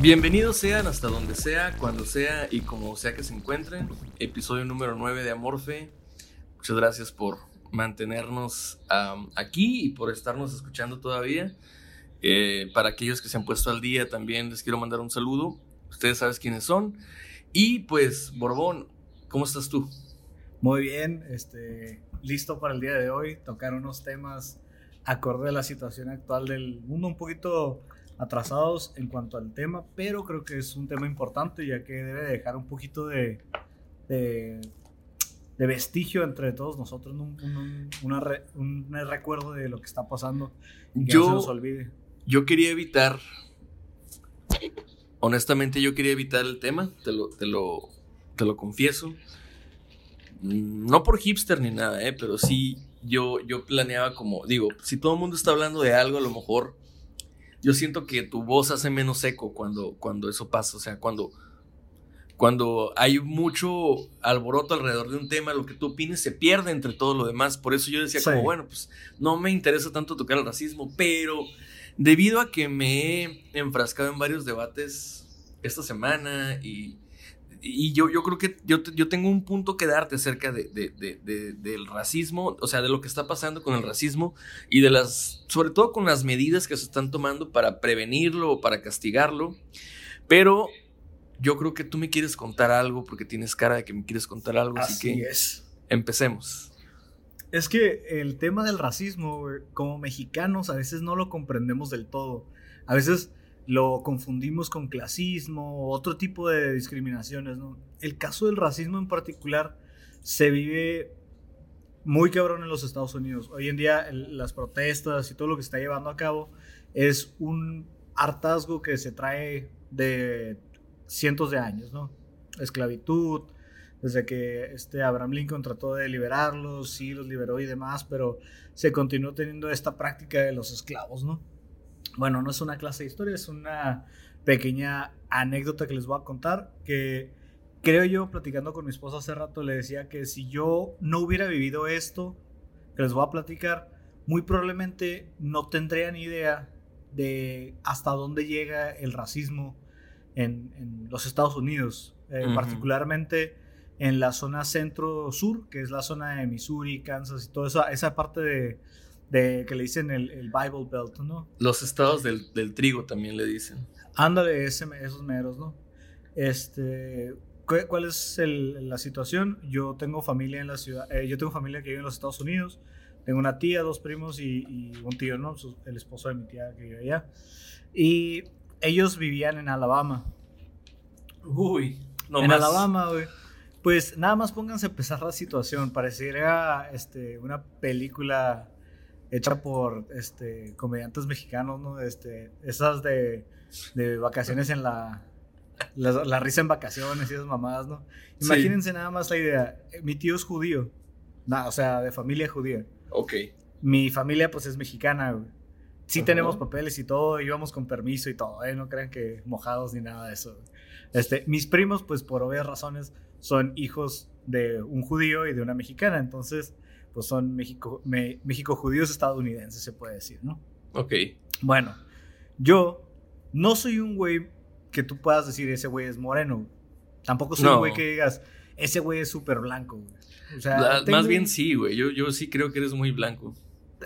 Bienvenidos sean hasta donde sea, cuando sea y como sea que se encuentren. Episodio número 9 de Amorfe. Muchas gracias por mantenernos aquí y por estarnos escuchando todavía. Eh, para aquellos que se han puesto al día también les quiero mandar un saludo. Ustedes saben quiénes son. Y pues, Borbón, ¿cómo estás tú? Muy bien, este, listo para el día de hoy, tocar unos temas acorde a la situación actual del mundo, un poquito atrasados en cuanto al tema, pero creo que es un tema importante ya que debe dejar un poquito de, de, de vestigio entre todos nosotros, ¿no? un, un- una re- un recuerdo de lo que está pasando y que Yo- no se nos olvide. Yo quería evitar, honestamente yo quería evitar el tema, te lo, te lo, te lo confieso. Mm, No por hipster ni nada, eh, pero sí yo, yo planeaba como, digo, si todo el mundo está hablando de algo, a lo mejor yo siento que tu voz hace menos eco cuando, cuando eso pasa, o sea, cuando, cuando hay mucho alboroto alrededor de un tema, lo que tú opines se pierde entre todo lo demás. Por eso yo decía Sí. como, bueno, pues no me interesa tanto tocar el racismo, pero debido a que me he enfrascado en varios debates esta semana y, y yo, yo creo que yo, yo tengo un punto que darte acerca de, de- de- de- del racismo, o sea, de lo que está pasando con el racismo y de las, sobre todo con las medidas que se están tomando para prevenirlo o para castigarlo. Pero yo creo que tú me quieres contar algo porque tienes cara de que me quieres contar algo, así, Así que es. empecemos. Es que el tema del racismo, como mexicanos, a veces no lo comprendemos del todo. A veces lo confundimos con clasismo o otro tipo de discriminaciones, ¿no? El caso del racismo en particular se vive muy cabrón en los Estados Unidos. Hoy en día las protestas y todo lo que se está llevando a cabo es un hartazgo que se trae de cientos de años, ¿no? Esclavitud, desde que este Abraham Lincoln trató de liberarlos, sí los liberó y demás, pero se continuó teniendo esta práctica de los esclavos, ¿no? Bueno, no es una clase de historia, es una pequeña anécdota que les voy a contar, que creo yo, platicando con mi esposa hace rato, le decía que si yo no hubiera vivido esto que les voy a platicar, muy probablemente no tendría ni idea de hasta dónde llega el racismo en, en los Estados Unidos, eh, particularmente en la zona centro-sur, que es la zona de Missouri, Kansas y toda esa, esa parte de, de que le dicen el, el Bible Belt, ¿no? Los estados del, del trigo también le dicen. Ándale, ese, esos meros, ¿no? Este, ¿cu- ¿cuál es el- la situación? Yo tengo familia en la ciudad, eh, yo tengo familia que vive en los Estados Unidos, tengo una tía, dos primos y, y un tío, ¿no? El esposo de mi tía que vive allá. Y ellos vivían en Alabama. Uy, no en más. Alabama, güey. Pues nada más pónganse a empezar la situación. Pareciera este, una película hecha por este, comediantes mexicanos, ¿no? Este, esas de, de vacaciones en la, la, la risa en vacaciones y esas mamadas, ¿no? Sí. Imagínense nada más la idea. eh, Mi tío es judío, na- o sea, de familia judía. Ok. Mi familia, pues, es mexicana, güey. Sí Ajá. tenemos papeles y todo, íbamos con permiso y todo, ¿eh? No crean que mojados ni nada de eso. güey. Este, mis primos, pues, por obvias razones, son hijos de un judío y de una mexicana, entonces, pues, son México, me- México judíos estadounidenses, se puede decir, ¿no? Ok. Bueno, yo no soy un güey que tú puedas decir ese güey es moreno. Tampoco soy No. un güey que digas ese güey es súper blanco. güey. O sea, La- tengo- Más bien sí, güey. Yo, yo sí creo que eres muy blanco.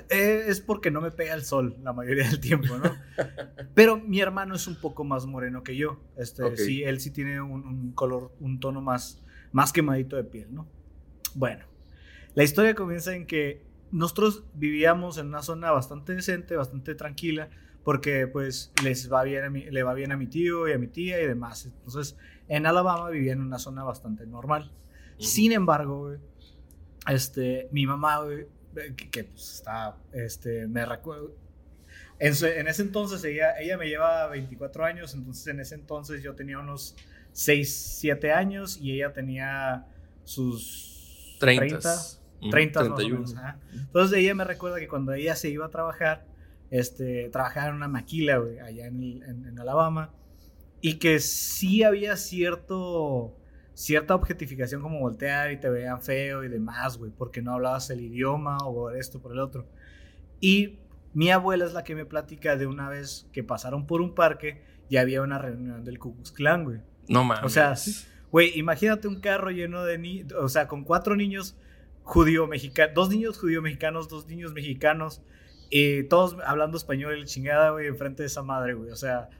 eh, es porque no me pega el sol la mayoría del tiempo, ¿no? Pero mi hermano es un poco más moreno que yo. Este, sí, él sí tiene un, un color, un tono más, más quemadito de piel, ¿no? Bueno, la historia comienza en que nosotros vivíamos en una zona bastante decente, bastante tranquila, porque pues les va bien a mi- le va bien a mi tío y a mi tía y demás. Entonces, en Alabama vivía en una zona bastante normal. Sin embargo, este, mi mamá, güey, eh, que, que, pues, está, este, me recuerdo. En, su- en ese entonces ella, ella me lleva 24 años, entonces en ese entonces yo tenía unos 6, 7 años y ella tenía sus 30. 30, Mm, 30 más o 31. menos, ajá. Entonces ella me recuerda que cuando ella se iba a trabajar, este, trabajaba en una maquila, güey, allá en, el- en- en Alabama, y que sí había cierto, cierta objetificación como voltear y te veían feo y demás, güey, porque no hablabas el idioma o por esto, por el otro. Y mi abuela es la que me platica de una vez que pasaron por un parque y había una reunión del Ku Klux Klan, güey. No mames. O sea, Güey, imagínate un carro lleno de niños, o sea, con cuatro niños judío mexicanos, dos niños judío mexicanos, dos niños mexicanos, y todos hablando español, y chingada, güey, enfrente de esa madre, güey. O sea,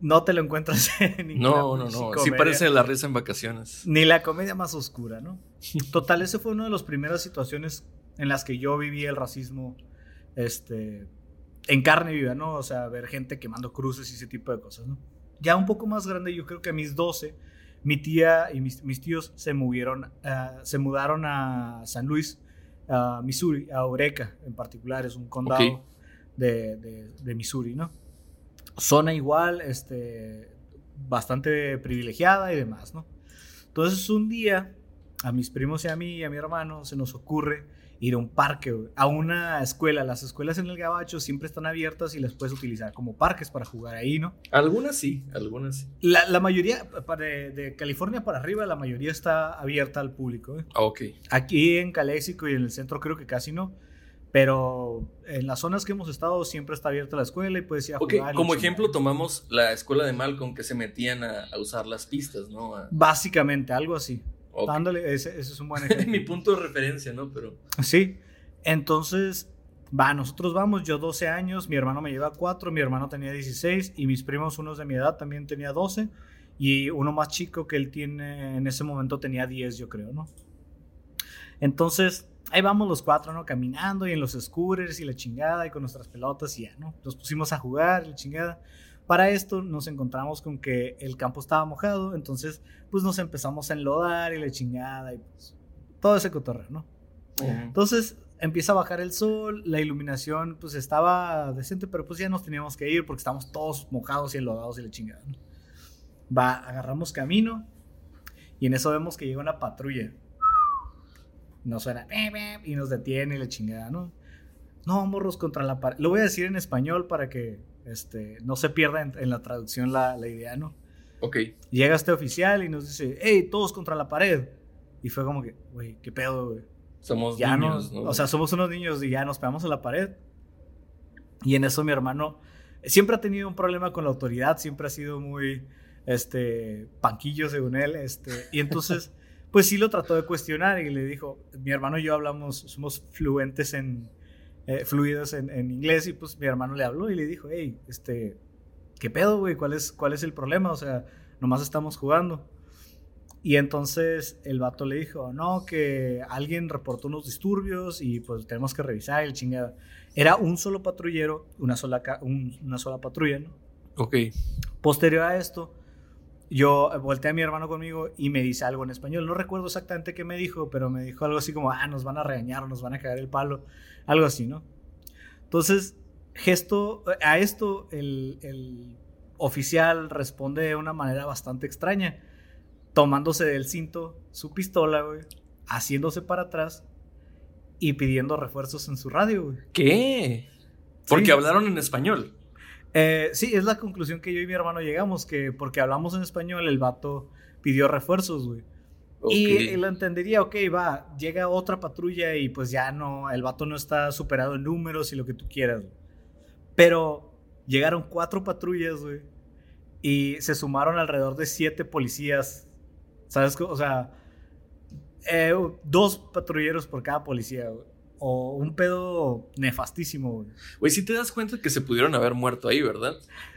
no te lo encuentras en ninguna No, no, no. Sí comedia. parece la risa en vacaciones. Ni la comedia más oscura, ¿no? Total, esa fue una de las primeras situaciones en las que yo viví el racismo, este, en carne viva, ¿no? O sea, ver gente quemando cruces y ese tipo de cosas, ¿no? Ya un poco más grande, yo creo que a mis 12, mi tía y mis, mis tíos se movieron, ah, se mudaron a San Luis, a Missouri, a Eureka en particular, es un condado de, de- de Missouri, ¿no? Zona igual, este, bastante privilegiada y demás, ¿no? Entonces un día a mis primos y a mí y a mi hermano se nos ocurre ir a un parque, a una escuela. Las escuelas en el Gabacho siempre están abiertas y las puedes utilizar como parques para jugar ahí, ¿no? Algunas sí, algunas sí. La, la mayoría, de, de California para arriba, la mayoría está abierta al público. ¿eh? Ah, ok. Aquí en Caléxico y en el centro creo que casi no. Pero en las zonas que hemos estado siempre está abierta la escuela y puedes ir a jugar. como ejemplo tomamos la escuela de Malcolm que se metían a, a usar las pistas, ¿no? A- Básicamente, algo así. Dándole, ese, ese es un buen ejemplo. Mi punto de referencia, ¿no? Pero. Sí. Entonces, va, nosotros vamos, yo 12 años, mi hermano me lleva 4, mi hermano tenía 16 y mis primos, unos de mi edad, también tenía 12 y uno más chico que él tiene, en ese momento tenía 10, yo creo, ¿no? Entonces, ahí vamos los cuatro, ¿no? Caminando y en los scooters y la chingada y con nuestras pelotas y ya, ¿no? Nos pusimos a jugar y la chingada. Para esto nos encontramos con que el campo estaba mojado, entonces pues nos empezamos a enlodar y la chingada y pues todo ese cotorreo, ¿no? Entonces empieza a bajar el sol, la iluminación pues estaba decente, pero pues ya nos teníamos que ir porque estamos todos mojados y enlodados y la chingada. ¿no? Va, agarramos camino y en eso vemos que llega una patrulla. Nos suena y nos detiene y la chingada, ¿no? No, morros contra la pared. Lo voy a decir en español para que este, no se pierda en, en la traducción la, la idea, ¿no? Ok. Llega este oficial y nos dice, hey, todos contra la pared. Y fue como que, güey, ¿qué pedo, güey? Somos ya niños, no, ¿no? o sea, somos unos niños y ya nos pegamos a la pared. Y en eso mi hermano siempre ha tenido un problema con la autoridad, siempre ha sido muy, este, panquillo según él, este, y entonces, pues sí lo trató de cuestionar y le dijo, mi hermano y yo hablamos, somos fluentes en, eh, fluidos en, en inglés y pues mi hermano le habló y le dijo, hey, este, ¿qué pedo, güey? ¿Cuál es, ¿Cuál es el problema? O sea, nomás estamos jugando. Y entonces el vato le dijo, no, que alguien reportó unos disturbios y pues tenemos que revisar el chingada. Era un solo patrullero, una sola, un- una sola patrulla, ¿no? Ok. Posterior a esto, yo volteé a mi hermano conmigo y me dice algo en español. No recuerdo exactamente qué me dijo, pero me dijo algo así como, ah, nos van a regañar, nos van a cagar el palo, algo así, ¿no? Entonces, gesto, a esto el, el oficial responde de una manera bastante extraña, tomándose del cinto su pistola, güey, haciéndose para atrás y pidiendo refuerzos en su radio, güey. ¿Qué? Porque Sí. hablaron en español. Eh, sí, es la conclusión que yo y mi hermano llegamos, que porque hablamos en español, el vato pidió refuerzos, güey. Y, Ok. y lo entendería, ok, va, llega otra patrulla y pues ya no, el vato no está superado en números y lo que tú quieras, güey. Pero llegaron cuatro patrullas, güey, y se sumaron alrededor de siete policías, ¿sabes? O sea, eh, dos patrulleros por cada policía, güey. O un pedo nefastísimo, güey. Güey, si te das cuenta que se pudieron haber muerto ahí, ¿verdad?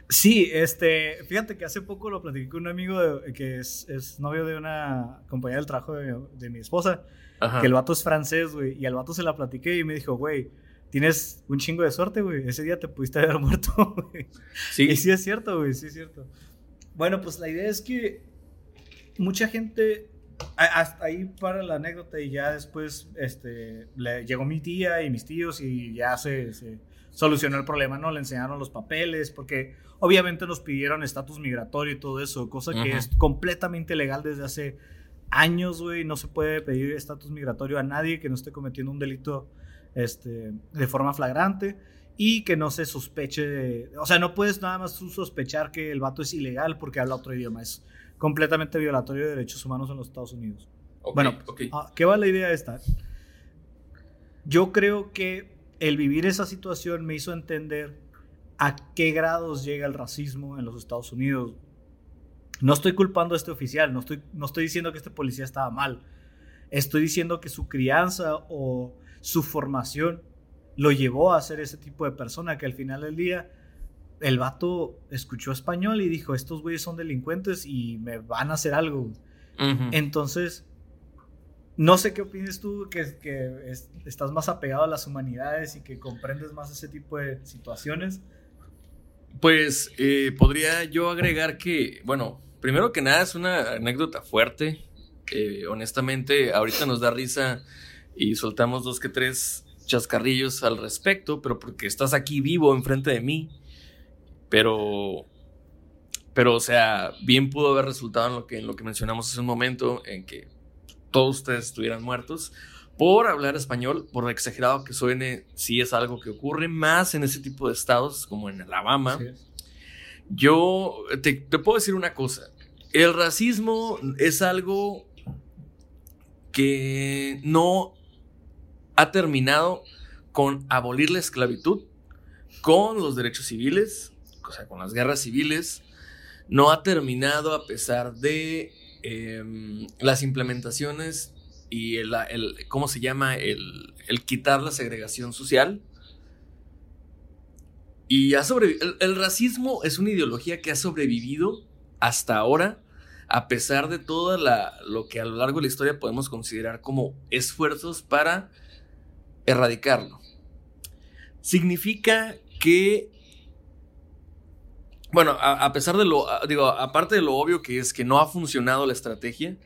Sí, este, fíjate que hace poco lo platiqué con un amigo de- que es, es novio de una compañera del trabajo de, mi- de mi esposa, Ajá. que el vato es francés, güey, y al vato se la platiqué y me dijo, güey, tienes un chingo de suerte, güey, ese día te pudiste haber muerto, güey. Sí. Y sí es cierto, güey, sí es cierto. Bueno, pues la idea es que mucha gente, hasta ahí para la anécdota y ya después este, le llegó mi tía y mis tíos y ya se, se solucionó el problema, ¿no? Le enseñaron los papeles porque obviamente nos pidieron estatus migratorio y todo eso, cosa que Ujú. es completamente legal desde hace años, güey. No se puede pedir estatus migratorio a nadie que no esté cometiendo un delito este, de forma flagrante y que no se sospeche de- O sea, no puedes nada más sospechar que el vato es ilegal porque habla otro idioma. Es completamente violatorio de derechos humanos en los Estados Unidos. Bueno, ok. ¿a ¿qué va la idea esta? Yo creo que el vivir esa situación me hizo entender a qué grados llega el racismo en los Estados Unidos. No estoy culpando a este oficial, no estoy, no estoy diciendo que este policía estaba mal. Estoy diciendo que su crianza o su formación lo llevó a ser ese tipo de persona que al final del día el vato escuchó español y dijo, estos güeyes son delincuentes y me van a hacer algo. Entonces, no sé qué opinas tú, que, que es- estás más apegado a las humanidades y que comprendes más ese tipo de situaciones. Pues eh, podría yo agregar que, bueno, primero que nada es una anécdota fuerte. Eh, honestamente, ahorita nos da risa y soltamos dos que tres chascarrillos al respecto, pero porque estás aquí vivo enfrente de mí. Pero, pero, o sea, bien pudo haber resultado en lo que, en lo que mencionamos hace un momento, en que todos ustedes estuvieran muertos. Por hablar español, por exagerado que suene, sí es algo que ocurre más en ese tipo de estados, como en Alabama. Sí. Yo te, te puedo decir una cosa. El racismo es algo que no ha terminado con abolir la esclavitud, con los derechos civiles, o sea, con las guerras civiles. No ha terminado a pesar de em, las implementaciones y el, ¿cómo se llama? El, quitar la segregación social. Y ha el, el racismo es una ideología que ha sobrevivido hasta ahora, a pesar de todo lo que a lo largo de la historia podemos considerar como esfuerzos para erradicarlo. Significa que, bueno, a, pesar de lo, digo, aparte de lo obvio que es que no ha funcionado la estrategia,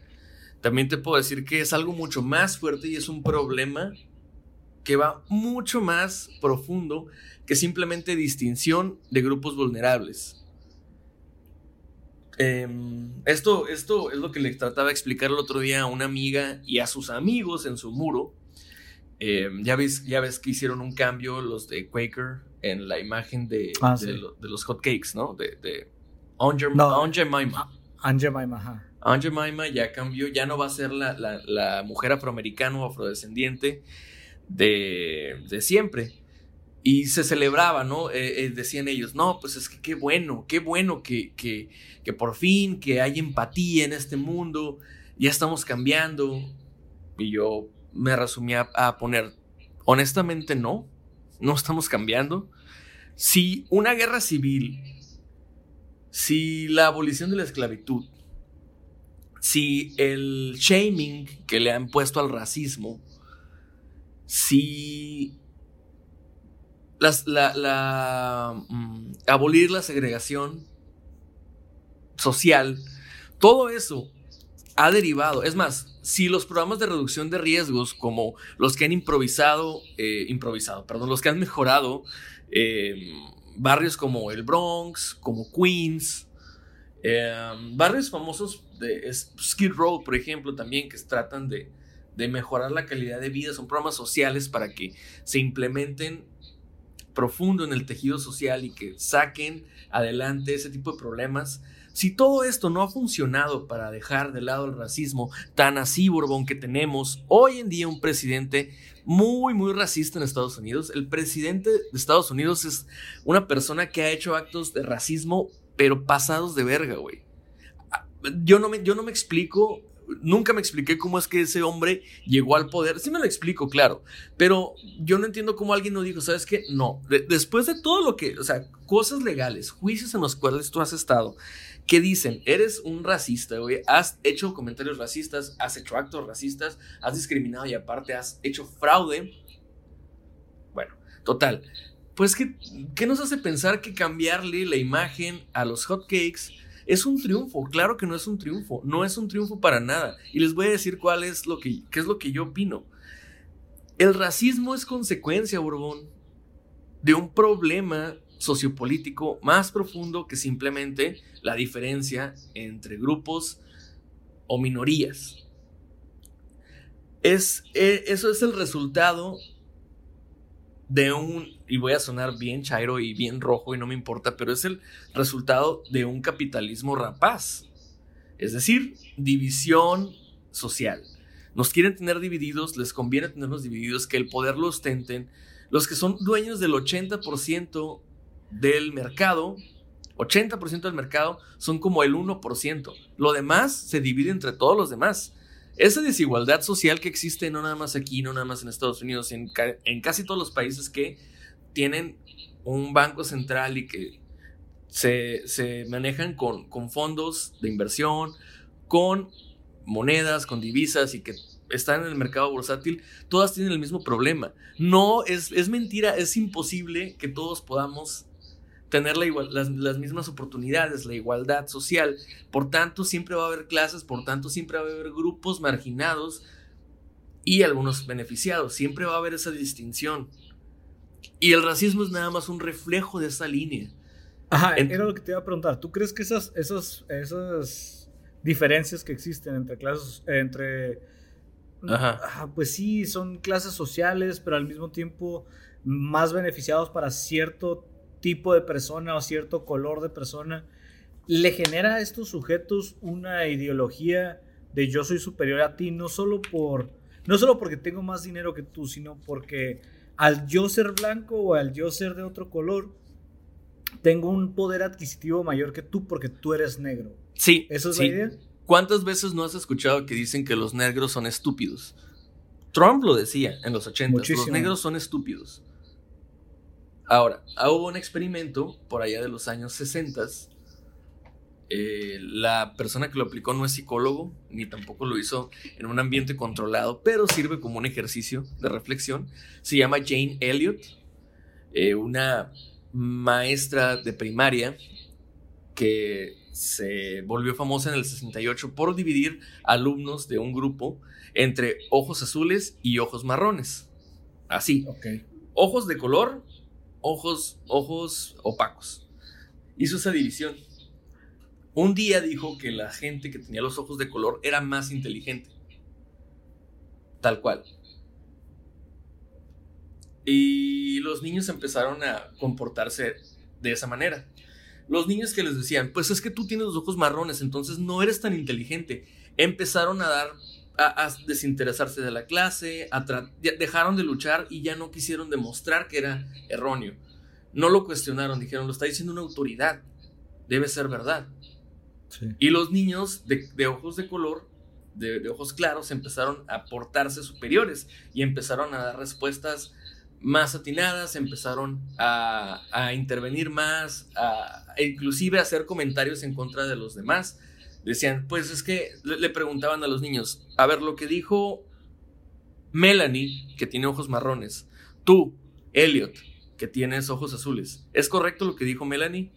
también te puedo decir que es algo mucho más fuerte y es un problema que va mucho más profundo que simplemente distinción de grupos vulnerables. Em, esto, esto es lo que le trataba de explicar el otro día a una amiga y a sus amigos en su muro. Em, ya, ves, ya ves que hicieron un cambio los de Quaker en la imagen de, Ah, de, sí. lo- de los hotcakes, ¿no? De, de Aunt Jem- No. Jemima. Jemima, ajá. Aunt Jemima ya cambió, ya no va a ser la, la- la mujer afroamericana o afrodescendiente de, de siempre. Y se celebraba, ¿no? Eh, eh, decían ellos, no, pues es que qué bueno, qué bueno que, que, que por fin, que hay empatía en este mundo, ya estamos cambiando. Y yo me resumí a, a poner, honestamente no, no estamos cambiando. Si una guerra civil, si la abolición de la esclavitud, si el shaming que le han puesto al racismo, si las- la, la, mm, abolir la segregación social, todo eso ha derivado. Es más, si los programas de reducción de riesgos, como los que han improvisado, eh, improvisado, perdón, los que han mejorado eh, barrios como el Bronx, como Queens, eh, barrios famosos de Skid Row, por ejemplo, también que tratan de, de mejorar la calidad de vida, son programas sociales para que se implementen profundo en el tejido social y que saquen adelante ese tipo de problemas si todo esto no ha funcionado para dejar de lado el racismo tan así, Borbón, que tenemos hoy en día un presidente muy, muy racista en Estados Unidos, el presidente de Estados Unidos es una persona que ha hecho actos de racismo, pero pasados de verga, güey. Yo no me, yo no me explico nunca me expliqué cómo es que ese hombre llegó al poder. Sí me lo explico, claro, pero yo no entiendo cómo alguien no dijo, ¿sabes qué? No, después de todo lo que, o sea, cosas legales, juicios en los cuales tú has estado, ¿Qué dicen, eres un racista, güey, has hecho comentarios racistas, has hecho actos racistas, has discriminado y aparte has hecho fraude. Bueno, total. Pues, ¿qué, qué nos hace pensar que cambiarle la imagen a los hotcakes es un triunfo? Claro que no es un triunfo, no es un triunfo para nada. Y les voy a decir cuál es lo que, qué es lo que yo opino. El racismo es consecuencia, Borbón, de un problema sociopolítico más profundo que simplemente la diferencia entre grupos o minorías. Es, e, eso es el resultado de un, y voy a sonar bien chairo y bien rojo y no me importa, pero es el resultado de un capitalismo rapaz. Es decir, división social. Nos quieren tener divididos, les conviene tenernos divididos, que el poder lo ostenten. Los que son dueños del 80% del mercado, 80% del mercado son como el 1%. Lo demás se divide entre todos los demás. Esa desigualdad social que existe no nada más aquí, no nada más en Estados Unidos, en, en casi todos los países que tienen un banco central y que se, se manejan con, con fondos de inversión, con monedas, con divisas y que están en el mercado bursátil, todas tienen el mismo problema. No, es, es mentira, es imposible que todos podamos tener la las, mismas oportunidades, la igualdad social. Por tanto, siempre va a haber clases, por tanto, siempre va a haber grupos marginados y algunos beneficiados. Siempre va a haber esa distinción. Y el racismo es nada más un reflejo de esa línea. Ajá, era lo que te iba a preguntar. ¿Tú crees que esas, esas, esas diferencias que existen entre clases, entre... Ajá. pues sí, son clases sociales, pero al mismo tiempo más beneficiados para cierto tipo de persona o cierto color de persona, le genera a estos sujetos una ideología de yo soy superior a ti, no solo por, no solo porque tengo más dinero que tú, sino porque al yo ser blanco o al yo ser de otro color, tengo un poder adquisitivo mayor que tú porque tú eres negro. Sí. ¿Eso es la idea? ¿Cuántas veces no has escuchado que dicen que los negros son estúpidos? Trump lo decía en los 80, los negros son estúpidos. Ahora, hubo un experimento por allá de los años 60. Eh, la persona que lo aplicó no es psicólogo, ni tampoco lo hizo en un ambiente controlado, pero sirve como un ejercicio de reflexión. Se llama Jane Elliott, eh, una maestra de primaria que se volvió famosa en el 68 por dividir alumnos de un grupo entre ojos azules y ojos marrones. Así. Ojos de color ojos, ojos opacos. Hizo esa división. Un día dijo que la gente que tenía los ojos de color era más inteligente. Tal cual. Y los niños empezaron a comportarse de esa manera. Los niños que les decían, pues es que tú tienes los ojos marrones, entonces no eres tan inteligente, empezaron a dar a, desinteresarse de la clase, dejaron de luchar y ya no quisieron demostrar que era erróneo. No lo cuestionaron, dijeron, lo está diciendo una autoridad, debe ser verdad. Y los niños de, ojos de color, de, ojos claros, empezaron a portarse superiores y empezaron a dar respuestas más atinadas, empezaron a, a intervenir más, a, inclusive a hacer comentarios en contra de los demás decían, pues es que le, preguntaban a los niños, a ver, lo que dijo Melanie, que tiene ojos marrones, tú, Elliot, que tienes ojos azules, ¿es correcto lo que dijo Melanie?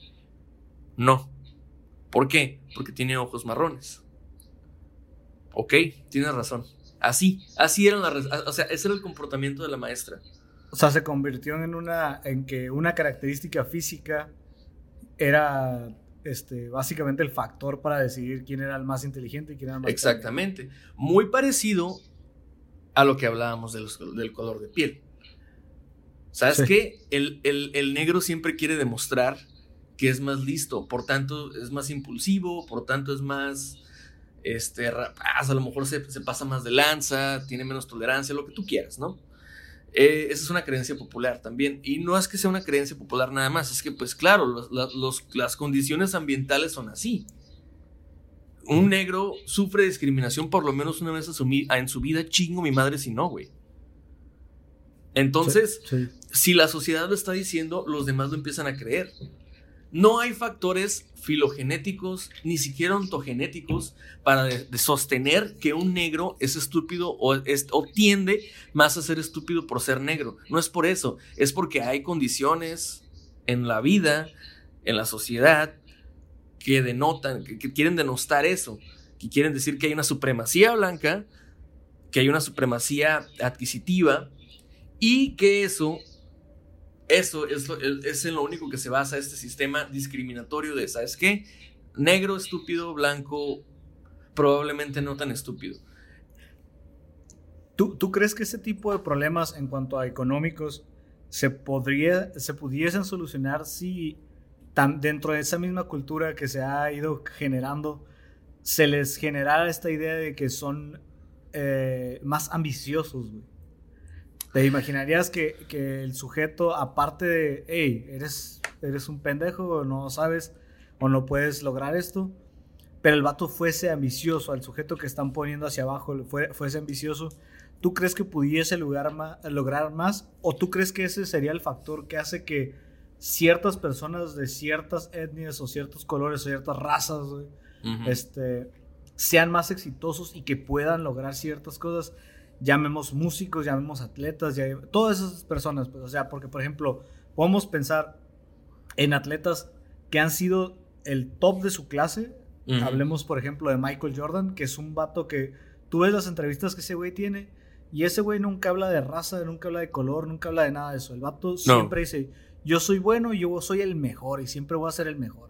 No. ¿Por qué? Porque tiene ojos marrones. Ok, tienes razón. Así, así eran las, o sea, ese era el comportamiento de la maestra. O sea, se convirtió en una, en que una característica física era, este, básicamente el factor para decidir quién era el más inteligente y quién era el más Exactamente. Muy parecido a lo que hablábamos del color de piel. ¿Sabes qué? El, el negro siempre quiere demostrar que es más listo, por tanto es más impulsivo, por tanto es más este, a lo mejor se, pasa más de lanza, tiene menos tolerancia, lo que tú quieras, ¿no? Eh, esa es una creencia popular también. Y no es que sea una creencia popular nada más, es que pues claro, las condiciones ambientales son así. Un negro sufre discriminación por lo menos una vez en su vida, chingo mi madre si no, güey. Entonces, si la sociedad lo está diciendo, los demás lo empiezan a creer. No hay factores filogenéticos, ni siquiera ontogenéticos, para sostener que un negro es estúpido o, tiende más a ser estúpido por ser negro. No es por eso, es porque hay condiciones en la vida, en la sociedad, que denotan, que, que quieren denostar eso, que quieren decir que hay una supremacía blanca, que hay una supremacía adquisitiva y que eso eso es, lo único que se basa este sistema discriminatorio de, ¿sabes qué? Negro, estúpido, blanco, probablemente no tan estúpido. ¿Tú, ¿Tú, crees que ese tipo de problemas en cuanto a económicos se, pudiesen solucionar si dentro de esa misma cultura que se ha ido generando se les generara esta idea de que son eh, más ambiciosos, güey? ¿Te imaginarías que, el sujeto, aparte de, hey, eres, eres un pendejo, o no sabes, o no puedes lograr esto, pero el vato fuese ambicioso, al sujeto que están poniendo hacia abajo fuese ambicioso, ¿tú crees que pudiese lograr más, lograr más? ¿O tú crees que ese sería el factor que hace que ciertas personas de ciertas etnias o ciertos colores o ciertas razas este, sean más exitosos y que puedan lograr ciertas cosas? Llamemos músicos, llamemos atletas, todas esas personas, pues, o sea, porque por ejemplo, podemos pensar en atletas que han sido el top de su clase. Hablemos, por ejemplo, de Michael Jordan, que es un vato que tú ves las entrevistas que ese güey tiene y ese güey nunca habla de raza, nunca habla de color, nunca habla de nada de eso. El vato siempre dice, yo soy bueno y yo soy el mejor y siempre voy a ser el mejor.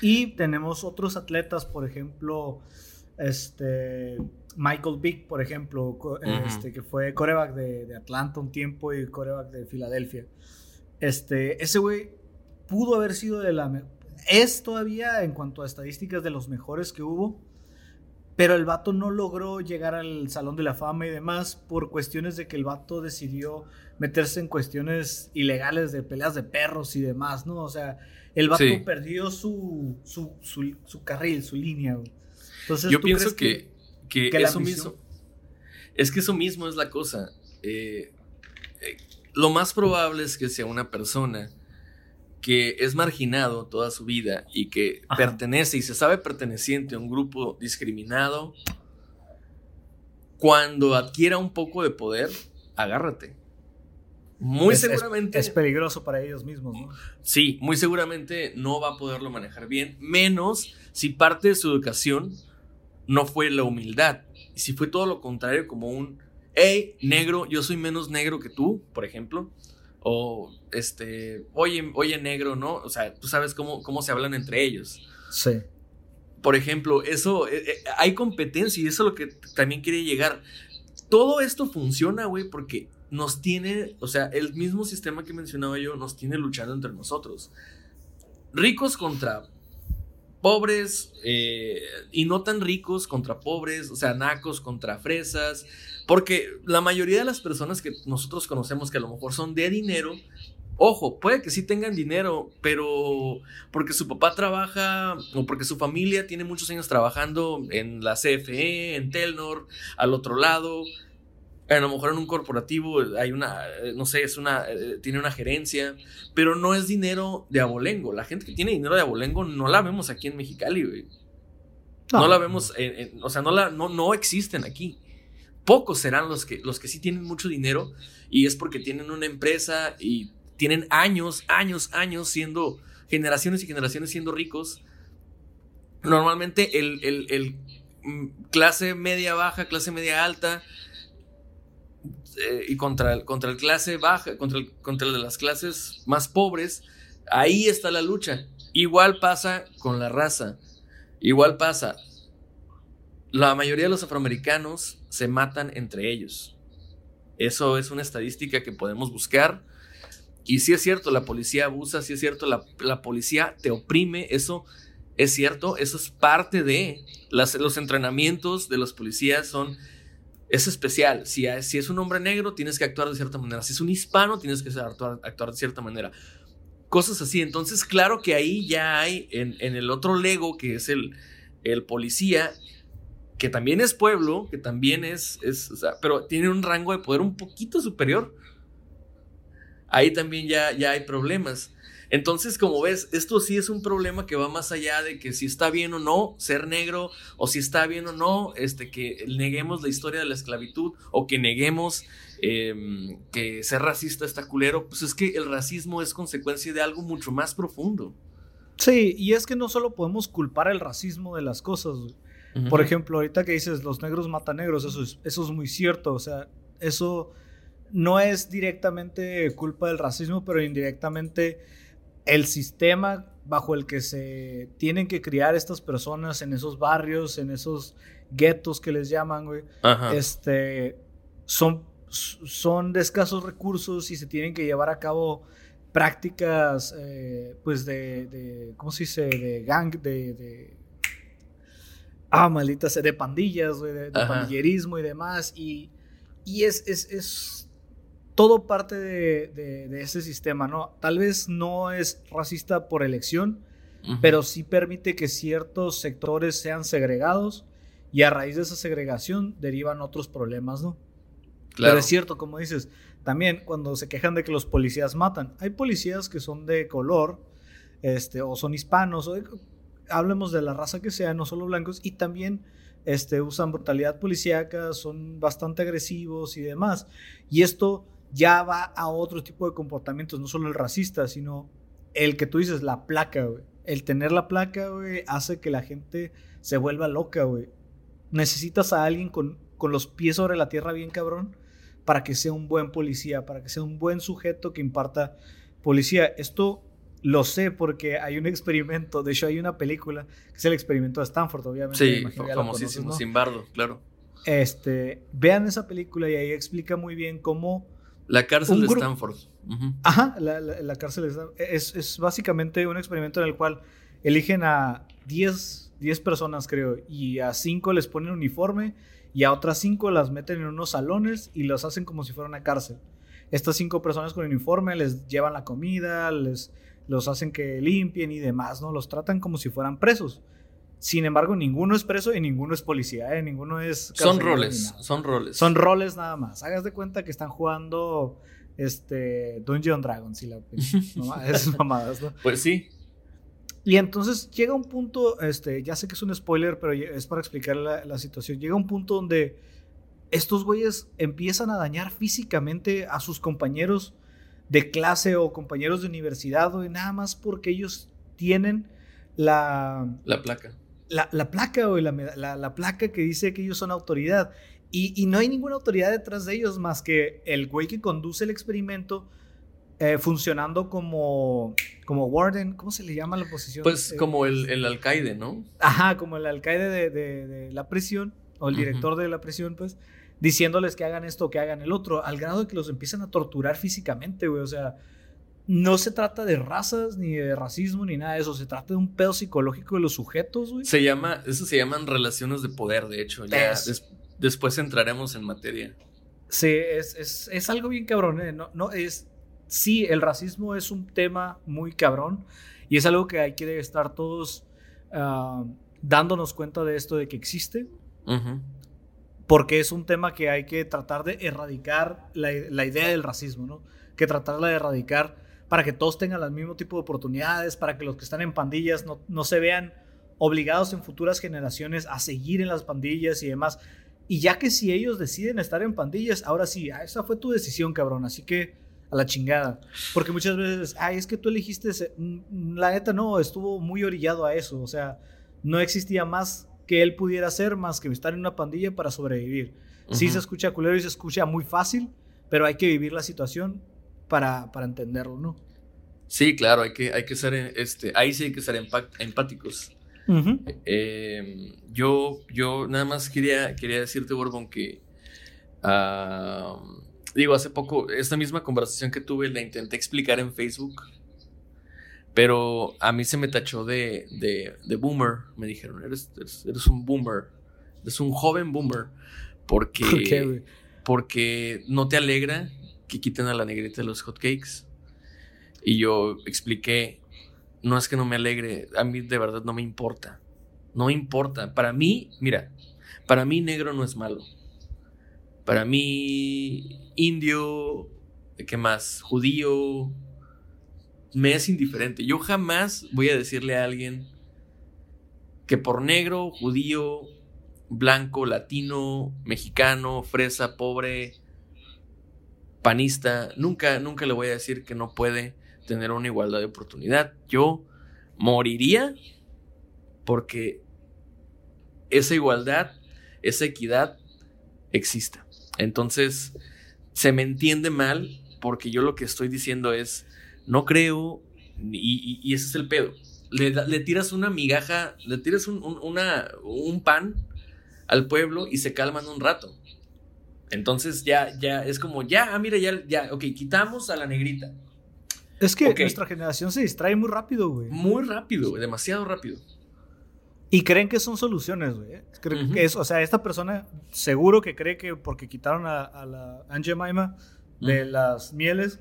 Y tenemos otros atletas, por ejemplo, este Michael Vick, por ejemplo, este, que fue coreback de, Atlanta un tiempo y coreback de Filadelfia. Este, ese güey pudo haber sido de la... Es todavía, en cuanto a estadísticas, de los mejores que hubo, pero el vato no logró llegar al Salón de la Fama y demás por cuestiones de que el vato decidió meterse en cuestiones ilegales de peleas de perros y demás, ¿no? O sea, el vato perdió su, su, carril, su línea. Entonces, Yo pienso que que, eso mismo. Es que eso mismo es la cosa. Eh, eh, lo más probable es que sea una persona que es marginado toda su vida y que pertenece y se sabe perteneciente a un grupo discriminado, cuando adquiera un poco de poder, agárrate. Muy seguramente. Es, peligroso para ellos mismos, ¿no? Sí, muy seguramente no va a poderlo manejar bien, menos si parte de su educación no fue la humildad, si fue todo lo contrario, como un, hey, negro, yo soy menos negro que tú, por ejemplo, o este, oye, oye, negro, ¿no? O sea, tú sabes cómo, cómo se hablan entre ellos. Sí. Por ejemplo, eso, eh, eh, hay competencia y eso es lo que también quiere llegar. Todo esto funciona, güey, porque nos tiene, o sea, el mismo sistema que mencionaba yo nos tiene luchando entre nosotros. Ricos contra pobres eh, y no tan ricos contra pobres, o sea, nacos contra fresas, porque la mayoría de las personas que nosotros conocemos que a lo mejor son de dinero, ojo, puede que sí tengan dinero, pero porque su papá trabaja o porque su familia tiene muchos años trabajando en la CFE, en Telnor, al otro lado, a lo mejor en un corporativo hay una, eh, no sé, es una, eh, tiene una gerencia, pero no es dinero de abolengo. La gente que tiene dinero de abolengo no la vemos aquí en Mexicali, güey. No. la vemos, o sea, no, la, no, no existen aquí. Pocos serán los que, los que sí tienen mucho dinero y es porque tienen una empresa y tienen años, años, años siendo, generaciones y generaciones siendo ricos. Normalmente el, el mm, clase media baja, clase media alta, eh, y contra contra el clase baja, contra, el, contra las clases más pobres, ahí está la lucha. Igual pasa con la raza, igual pasa. La mayoría de los afroamericanos se matan entre ellos. Eso es una estadística que podemos buscar. Y si es cierto, la policía abusa, si es cierto, la, la policía te oprime, eso es cierto, eso es parte de las, los entrenamientos de los policías son es especial. Si, es un hombre negro, tienes que actuar de cierta manera. Si es un hispano, tienes que actuar, de cierta manera. Cosas así. Entonces, claro que ahí ya hay en, el otro Lego, que es el, el, policía, que también es pueblo, que también es, es pero tiene un rango de poder un poquito superior. Ahí también ya, ya hay problemas. Entonces, como ves, esto sí es un problema que va más allá de que si está bien o no ser negro, o si está bien o no este, que neguemos la historia de la esclavitud, o que neguemos eh, que ser racista está culero. Pues es que el racismo es consecuencia de algo mucho más profundo. Sí, y es que no solo podemos culpar el racismo de las cosas. Uh -huh. Por ejemplo, ahorita que dices los negros matan negros, eso es, eso es muy cierto. O sea, eso no es directamente culpa del racismo, pero indirectamente el sistema bajo el que se tienen que criar estas personas en esos barrios, en esos guetos que les llaman, güey, este, son, son de escasos recursos y se tienen que llevar a cabo prácticas, eh, pues, de, de, ¿cómo se dice? De gang, de... de ah, maldita sea, de pandillas, güey, de, de pandillerismo y demás. Y, y es, es, es todo parte de, de, de, ese sistema, ¿no? Tal vez no es racista por elección, uh -huh. pero sí permite que ciertos sectores sean segregados y a raíz de esa segregación derivan otros problemas, ¿no? Claro. Pero es cierto, como dices, también cuando se quejan de que los policías matan, hay policías que son de color, este, o son hispanos, o de, hablemos de la raza que sea, no solo blancos, y también este, usan brutalidad policíaca, son bastante agresivos y demás. Y esto ya va a otro tipo de comportamientos, no solo el racista, sino el que tú dices, la placa, güey. El tener la placa, güey, hace que la gente se vuelva loca, güey. Necesitas a alguien con, con los pies sobre la tierra bien cabrón para que sea un buen policía, para que sea un buen sujeto que imparta policía. Esto lo sé porque hay un experimento, de hecho hay una película, que es el experimento de Stanford, obviamente. Sí, famosísimo, conoces, ¿no? Simbardo, claro. Este, vean esa película y ahí explica muy bien cómo la cárcel de Stanford. Uh -huh. Ajá, la, la, la, cárcel de Stanford. Es, es, básicamente un experimento en el cual eligen a 10, 10 personas, creo, y a 5 les ponen uniforme y a otras 5 las meten en unos salones y los hacen como si fuera una cárcel. Estas 5 personas con uniforme les llevan la comida, les los hacen que limpien y demás, ¿no? Los tratan como si fueran presos. Sin embargo, ninguno es preso y ninguno es policía, ¿eh? ninguno es... Son roles, son roles. Son roles nada más. Hagas de cuenta que están jugando este, Dungeon Dragons y la... esas mamadas, ¿no? Pues sí. Y entonces llega un punto, este, ya sé que es un spoiler, pero es para explicar la, la situación. Llega un punto donde estos güeyes empiezan a dañar físicamente a sus compañeros de clase o compañeros de universidad, güey, nada más porque ellos tienen la... La placa la, la placa, güey, la, la, la, placa que dice que ellos son autoridad. Y, y, no hay ninguna autoridad detrás de ellos más que el güey que conduce el experimento eh, funcionando como, como warden. ¿Cómo se le llama la posición? Pues eh, como el, el, alcaide, ¿no? Ajá, como el alcaide de, de, de la prisión, o el director uh -huh. de la prisión, pues, diciéndoles que hagan esto, que hagan el otro, al grado de que los empiezan a torturar físicamente, güey. O sea, no se trata de razas, ni de racismo, ni nada de eso. Se trata de un pedo psicológico de los sujetos, güey. Se llama, eso se llaman relaciones de poder, de hecho. Ya es. des, después entraremos en materia. Sí, es, es, es algo bien cabrón, ¿eh? No, no, es. Sí, el racismo es un tema muy cabrón. Y es algo que hay que estar todos uh, dándonos cuenta de esto, de que existe. Uh -huh. Porque es un tema que hay que tratar de erradicar la, la idea del racismo, ¿no? Que tratarla de erradicar para que todos tengan el mismo tipo de oportunidades, para que los que están en pandillas no, no, se vean obligados en futuras generaciones a seguir en las pandillas y demás. Y ya que si ellos deciden estar en pandillas, ahora sí, ah, esa fue tu decisión, cabrón, así que a la chingada. Porque muchas veces, ay, es que tú elegiste, ese... la neta no, estuvo muy orillado a eso, o sea, no existía más que él pudiera hacer más que estar en una pandilla para sobrevivir. Sí se escucha culero y se escucha muy fácil, pero hay que vivir la situación para, para entenderlo, ¿no? Sí, claro, hay que, hay que ser, este, ahí sí hay que ser empáticos. Em, yo, yo nada más quería, quería decirte, Borbón, que digo, hace poco, esta misma conversación que tuve la intenté explicar en Facebook, pero a mí se me tachó de, de, boomer. Me dijeron, eres, eres, un boomer, eres un joven boomer, porque, porque no te alegra que quiten a la negrita de los hotcakes. Y yo expliqué, no es que no me alegre, a mí de verdad no me importa. No importa. Para mí, mira, para mí negro no es malo. Para mí indio, ¿qué más? Judío, me es indiferente. Yo jamás voy a decirle a alguien que por negro, judío, blanco, latino, mexicano, fresa, pobre, panista, nunca, nunca le voy a decir que no puede tener una igualdad de oportunidad. Yo moriría porque esa igualdad, esa equidad exista. Entonces, se me entiende mal porque yo lo que estoy diciendo es, no creo, y, ese es el pedo. Le, tiras una migaja, le tiras un, una, un pan al pueblo y se calman un rato. Entonces ya, ya es como, ya, ah, mira, ya, ya, ok, quitamos a la negrita. Es que nuestra generación se distrae muy rápido, güey. Muy rápido, demasiado rápido. Y creen que son soluciones, güey. que es, o sea, esta persona seguro que cree que porque quitaron a, la Angie Maima de las mieles,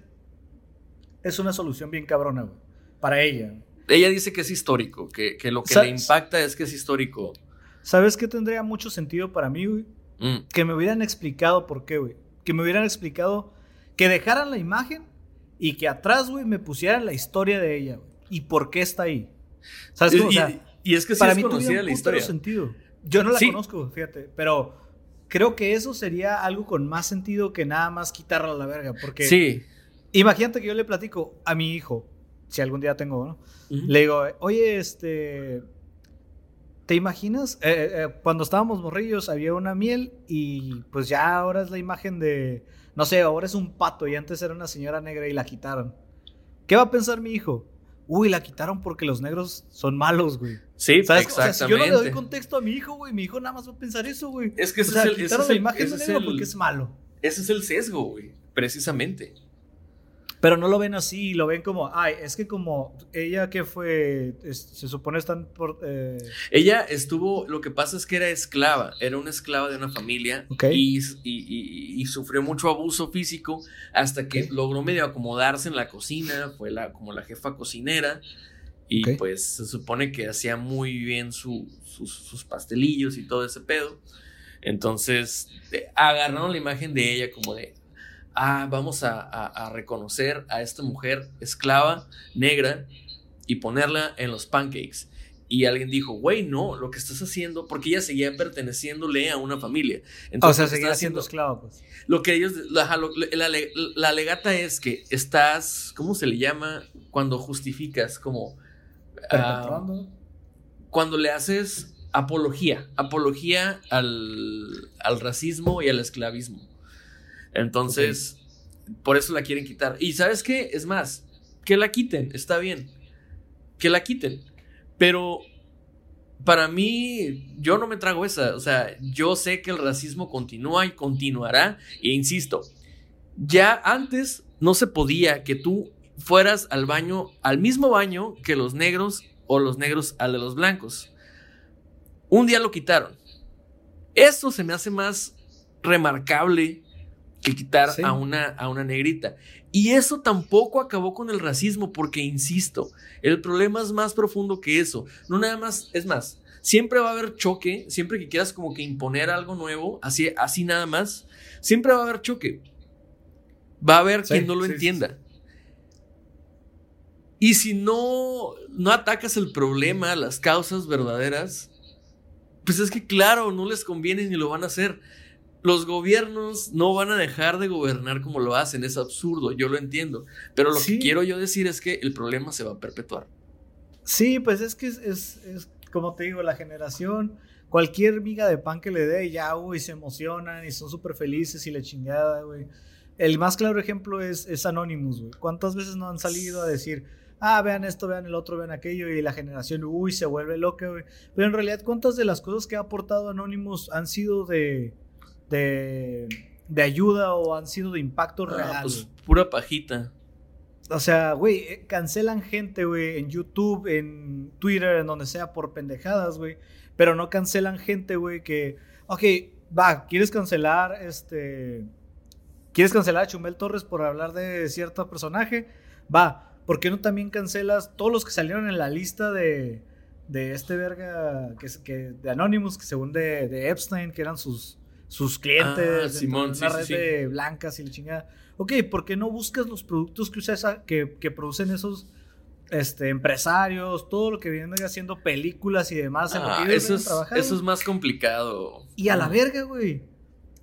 es una solución bien cabrona, güey. Para ella. Ella dice que es histórico, que, lo que le impacta es que es histórico. ¿Sabes qué tendría mucho sentido para mí, güey? Mm. Que me hubieran explicado por qué, güey. Que me hubieran explicado que dejaran la imagen y que atrás, güey, me pusieran la historia de ella, güey. Y por qué está ahí. ¿Sabes cómo? Y, es que sí para es mí conocida la historia. sentido. Yo no la conozco, fíjate, pero creo que eso sería algo con más sentido que nada más quitarla a la verga, porque Sí. Imagínate que yo le platico a mi hijo, si algún día tengo, ¿no? Le digo, "Oye, este ¿Te imaginas? Eh, eh, eh, cuando estábamos morrillos había una miel y pues ya ahora es la imagen de no sé, ahora es un pato y antes era una señora negra y la quitaron. ¿Qué va a pensar mi hijo? Uy, la quitaron porque los negros son malos, güey. Sí, exactamente. O sea, si yo no le doy contexto a mi hijo, güey, mi hijo nada más va a pensar eso, güey. Es que ese o sea, es el, quitaron la imagen de negro porque es malo. Ese es el sesgo, güey, precisamente. Pero no lo ven así, lo ven como, ay, es que como ella que fue, se supone están por... Eh, ella estuvo, lo que pasa es que era esclava, era una esclava de una familia y, y, sufrió mucho abuso físico hasta que logró medio acomodarse en la cocina, fue la, como la jefa cocinera y pues se supone que hacía muy bien sus, sus pastelillos y todo ese pedo. Entonces agarraron la imagen de ella como de, ah, vamos a, reconocer a esta mujer esclava, negra, y ponerla en los pancakes. Y alguien dijo, güey, no, lo que estás haciendo, porque ella seguía perteneciéndole a una familia. Entonces, o sea, seguía siendo esclava, pues. Lo que ellos, la, la, legata es que estás, ¿cómo se le llama? Cuando justificas, como... Ah, cuando le haces apología, apología al, al racismo y al esclavismo. Entonces, por eso la quieren quitar. Y sabes qué? Es más, que la quiten, está bien. Que la quiten. Pero para mí, yo no me trago esa. O sea, yo sé que el racismo continúa y continuará. E insisto, ya antes no se podía que tú fueras al baño, al mismo baño que los negros o los negros al de los blancos. Un día lo quitaron. Eso se me hace más remarcable que quitar a, una, a una negrita. Y eso tampoco acabó con el racismo, porque, insisto, el problema es más profundo que eso. No nada más, es más, siempre va a haber choque, siempre que quieras como que imponer algo nuevo, así, así nada más, siempre va a haber choque. Va a haber quien no lo entienda. Y si no, no atacas el problema, las causas verdaderas, pues es que claro, no les conviene ni lo van a hacer los gobiernos no van a dejar de gobernar como lo hacen, es absurdo, yo lo entiendo, pero lo que quiero yo decir es que el problema se va a perpetuar. Sí, pues es que es, como te digo, la generación, cualquier miga de pan que le dé, ya, uy, se emocionan y son súper felices y la chingada, güey. El más claro ejemplo es, es Anonymous, güey. ¿Cuántas veces no han salido a decir, ah, vean esto, vean el otro, vean aquello, y la generación, uy, se vuelve loca, güey? Pero en realidad, ¿cuántas de las cosas que ha aportado Anonymous han sido de, de, de ayuda o han sido de impacto Ah, real? pues pura pajita. O sea, güey, eh, cancelan gente, güey, en YouTube, en Twitter, en donde sea, por pendejadas, güey. Pero no cancelan gente, güey, que, ok, va, ¿quieres cancelar, este... ¿Quieres cancelar a Chumel Torres por hablar de cierto personaje? Va, ¿por qué no también cancelas todos los que salieron en la lista de, de este verga, que, de Anonymous, que según de, de Epstein, que eran sus, sus clientes, Ah, Simón, una sí, red sí. de blancas y la chingada. Ok, ¿por qué no buscas los productos que, usa esa- que, que producen esos este, empresarios, todo lo que vienen haciendo películas y demás? Ah, eso, es, eso es más complicado. Y a la Mm. verga, güey.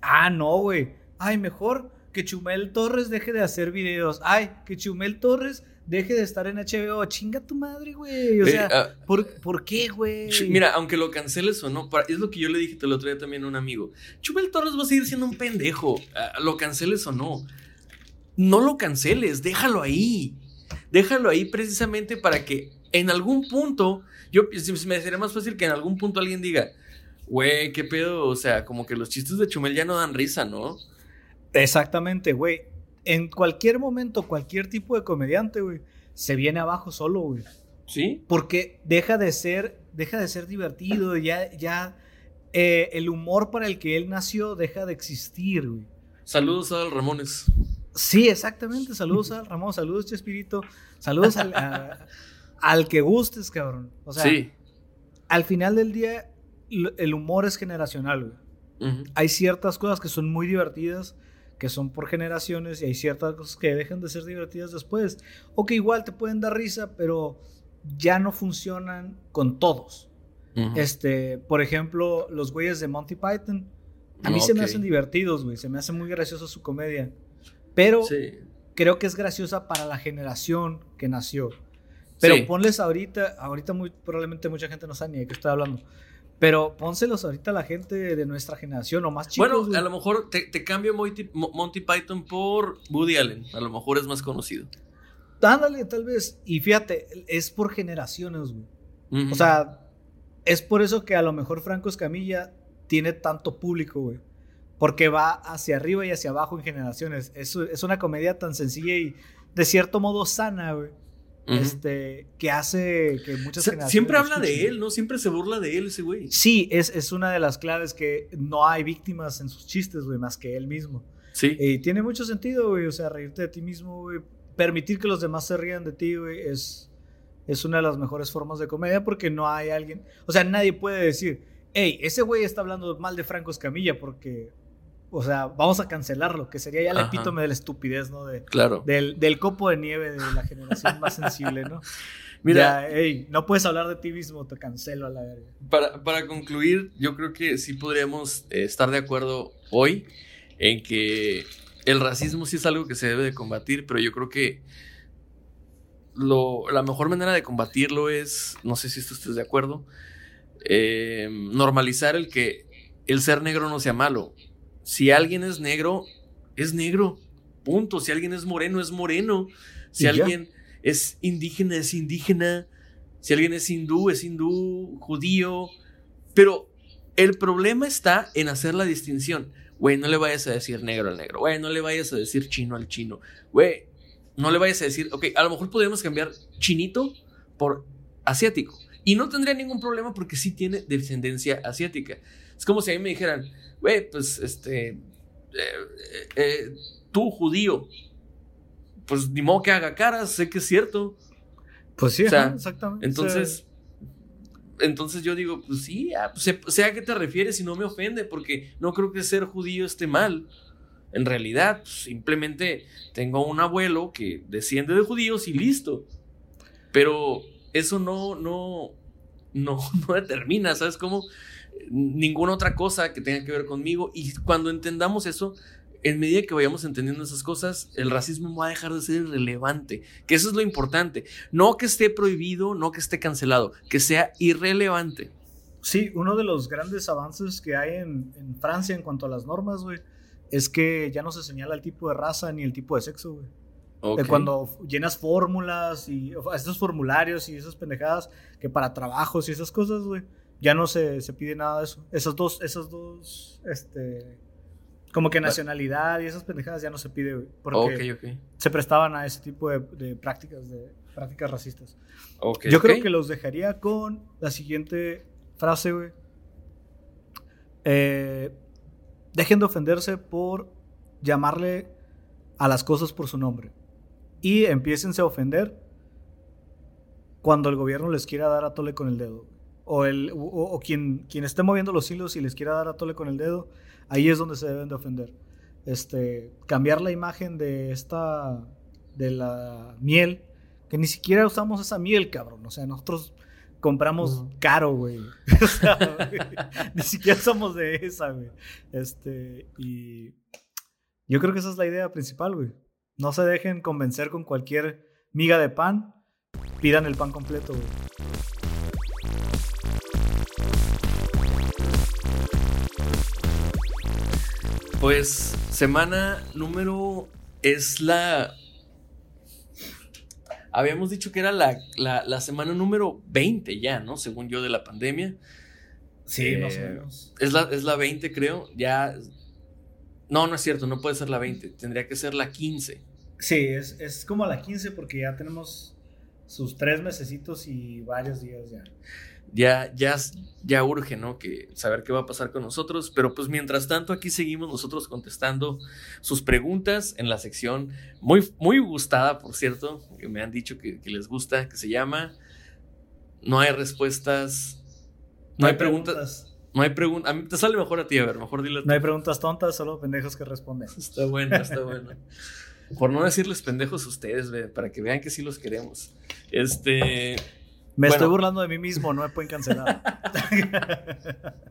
Ah, no, güey. Ay, mejor que Chumel Torres deje de hacer videos. Ay, que Chumel Torres deje de estar en HBO. Chinga tu madre, güey. O Ve, sea, ah, ¿por, por qué, güey? Mira, aunque lo canceles o no, para- es lo que yo le dije el otro día también a un amigo. Chumel Torres va a seguir siendo un pendejo, ah, lo canceles o no. No lo canceles, déjalo ahí. Déjalo ahí precisamente para que en algún punto, yo me sería más fácil que en algún punto alguien diga, güey, qué pedo, o sea, como que los chistes de Chumel ya no dan risa, ¿no? Exactamente, güey. En cualquier momento, cualquier tipo de comediante, güey, se viene abajo solo, güey. ¿Sí? Porque deja de ser, deja de ser divertido, ya, ya eh, el humor para el que él nació deja de existir, güey. Saludos a Ramones. Sí, exactamente. Saludos a Ramón, saludos Chespirito, saludos al, a- al que gustes, cabrón. O sea, sí. al final del día, el humor es generacional, güey. Hay ciertas cosas que son muy divertidas, que son por generaciones, y hay ciertas cosas que dejan de ser divertidas después. O que igual te pueden dar risa, pero ya no funcionan con todos. Ujú. Este, por ejemplo, los güeyes de Monty Python. A mí se me hacen divertidos, güey. Se me hace muy graciosa su comedia. Pero Sí. creo que es graciosa para la generación que nació. Pero Sí. ponles ahorita, ahorita muy probablemente mucha gente no sabe ni de qué estoy hablando. Pero pónselos ahorita a la gente de nuestra generación o más chicos. Bueno, güey. a lo mejor te, te cambio Monty, Mo- Monty Python por Woody Allen. A lo mejor es más conocido. Ándale, tal vez. Y fíjate, es por generaciones, güey. O sea, es por eso que a lo mejor Franco Escamilla tiene tanto público, güey. Porque va hacia arriba y hacia abajo en generaciones. Es, es una comedia tan sencilla y de cierto modo sana, güey. Este, que hace que muchas Se- generaciones. siempre habla de él, ¿no? Siempre se burla de él ese güey. Sí, es, es una de las claves que no hay víctimas en sus chistes, güey, más que él mismo. Sí. Y tiene mucho sentido, güey. O sea, reírte de ti mismo, güey. Permitir que los demás se rían de ti, güey, es, es una de las mejores formas de comedia porque no hay alguien. O sea, nadie puede decir, hey, ese güey está hablando mal de Franco Escamilla porque. O sea, vamos a cancelarlo, que sería ya el Ajá. epítome de la estupidez, ¿no? De, Claro. del, del copo de nieve de la generación más sensible, ¿no? Mira, Ya, hey, no puedes hablar de ti mismo, te cancelo a la verga. para, para concluir, yo creo que sí podríamos eh, estar de acuerdo hoy en que el racismo sí es algo que se debe de combatir, pero yo creo que lo, la mejor manera de combatirlo es, no sé si tú estés de acuerdo, eh, normalizar el que el ser negro no sea malo. Si alguien es negro, es negro. Punto. Si alguien es moreno, es moreno. Si ya. alguien es indígena, es indígena. Si alguien es hindú, es hindú, judío. Pero el problema está en hacer la distinción. Güey, no le vayas a decir negro al negro. Güey, no le vayas a decir chino al chino. Güey, no le vayas a decir, ok, a lo mejor podríamos cambiar chinito por asiático. Y no tendría ningún problema porque sí tiene descendencia asiática. Es como si a mí me dijeran, güey, pues este, eh, eh, eh, tú judío, pues ni modo que haga caras, sé que es cierto. Pues sí, O sea, ajá, exactamente. Entonces, entonces yo digo, pues sí, ah, pues, sé a qué te refieres y no me ofende, porque no creo que ser judío esté mal. En realidad, pues, simplemente tengo un abuelo que desciende de judíos y listo. Pero eso no, no, no, no determina, ¿sabes cómo? Ninguna otra cosa que tenga que ver conmigo. Y cuando entendamos eso, en medida que vayamos entendiendo esas cosas, el racismo va a dejar de ser irrelevante. Que eso es lo importante. No que esté prohibido, no que esté cancelado, que sea irrelevante. Sí, uno de los grandes avances que hay en, en Francia en cuanto a las normas, güey, es que ya no se señala el tipo de raza ni el tipo de sexo, güey. De cuando llenas fórmulas y estos formularios y esas pendejadas que para trabajos y esas cosas, güey, ya no se, se, pide nada de eso. Esas dos, esas dos, este, como que nacionalidad y esas pendejadas ya no se pide, güey, porque se prestaban a ese tipo de, de prácticas, de prácticas racistas. Yo creo que los dejaría con la siguiente frase, güey. Eh, dejen de ofenderse por llamarle a las cosas por su nombre y empiecen a ofender cuando el gobierno les quiera dar a tole con el dedo. O, el, o, quien, quien esté moviendo los hilos y les quiera dar a tole con el dedo, ahí es donde se deben de ofender. Este, cambiar la imagen de esta, de la miel, que ni siquiera usamos esa miel, cabrón. O sea, nosotros compramos caro, güey. ni siquiera somos de esa, güey. Este, y yo creo que esa es la idea principal, güey. No se dejen convencer con cualquier miga de pan. Pidan el pan completo, Pues semana número es la... Habíamos dicho que era la, semana número 20 ya, ¿no? Según yo de la pandemia. Sí, más o eh, menos. Es la, es la 20 creo. Ya... No, no es cierto, no puede ser la 20. Tendría que ser la 15. Sí, es, es como la 15 porque ya tenemos sus tres mesecitos y varios días ya. Ya, ya, ya urge, ¿no? Que saber qué va a pasar con nosotros. Pero pues mientras tanto, aquí seguimos nosotros contestando sus preguntas en la sección muy, muy gustada, por cierto, que me han dicho que, les gusta, que se llama No hay respuestas. No, hay, preguntas. No hay preguntas. A mí te sale mejor a ti, a ver, mejor dile. No hay preguntas tontas, solo pendejos que responden. Está bueno, está bueno. Por no decirles pendejos a ustedes, para que vean que sí los queremos. Este. Me estoy burlando de mí mismo, no me pueden cancelar.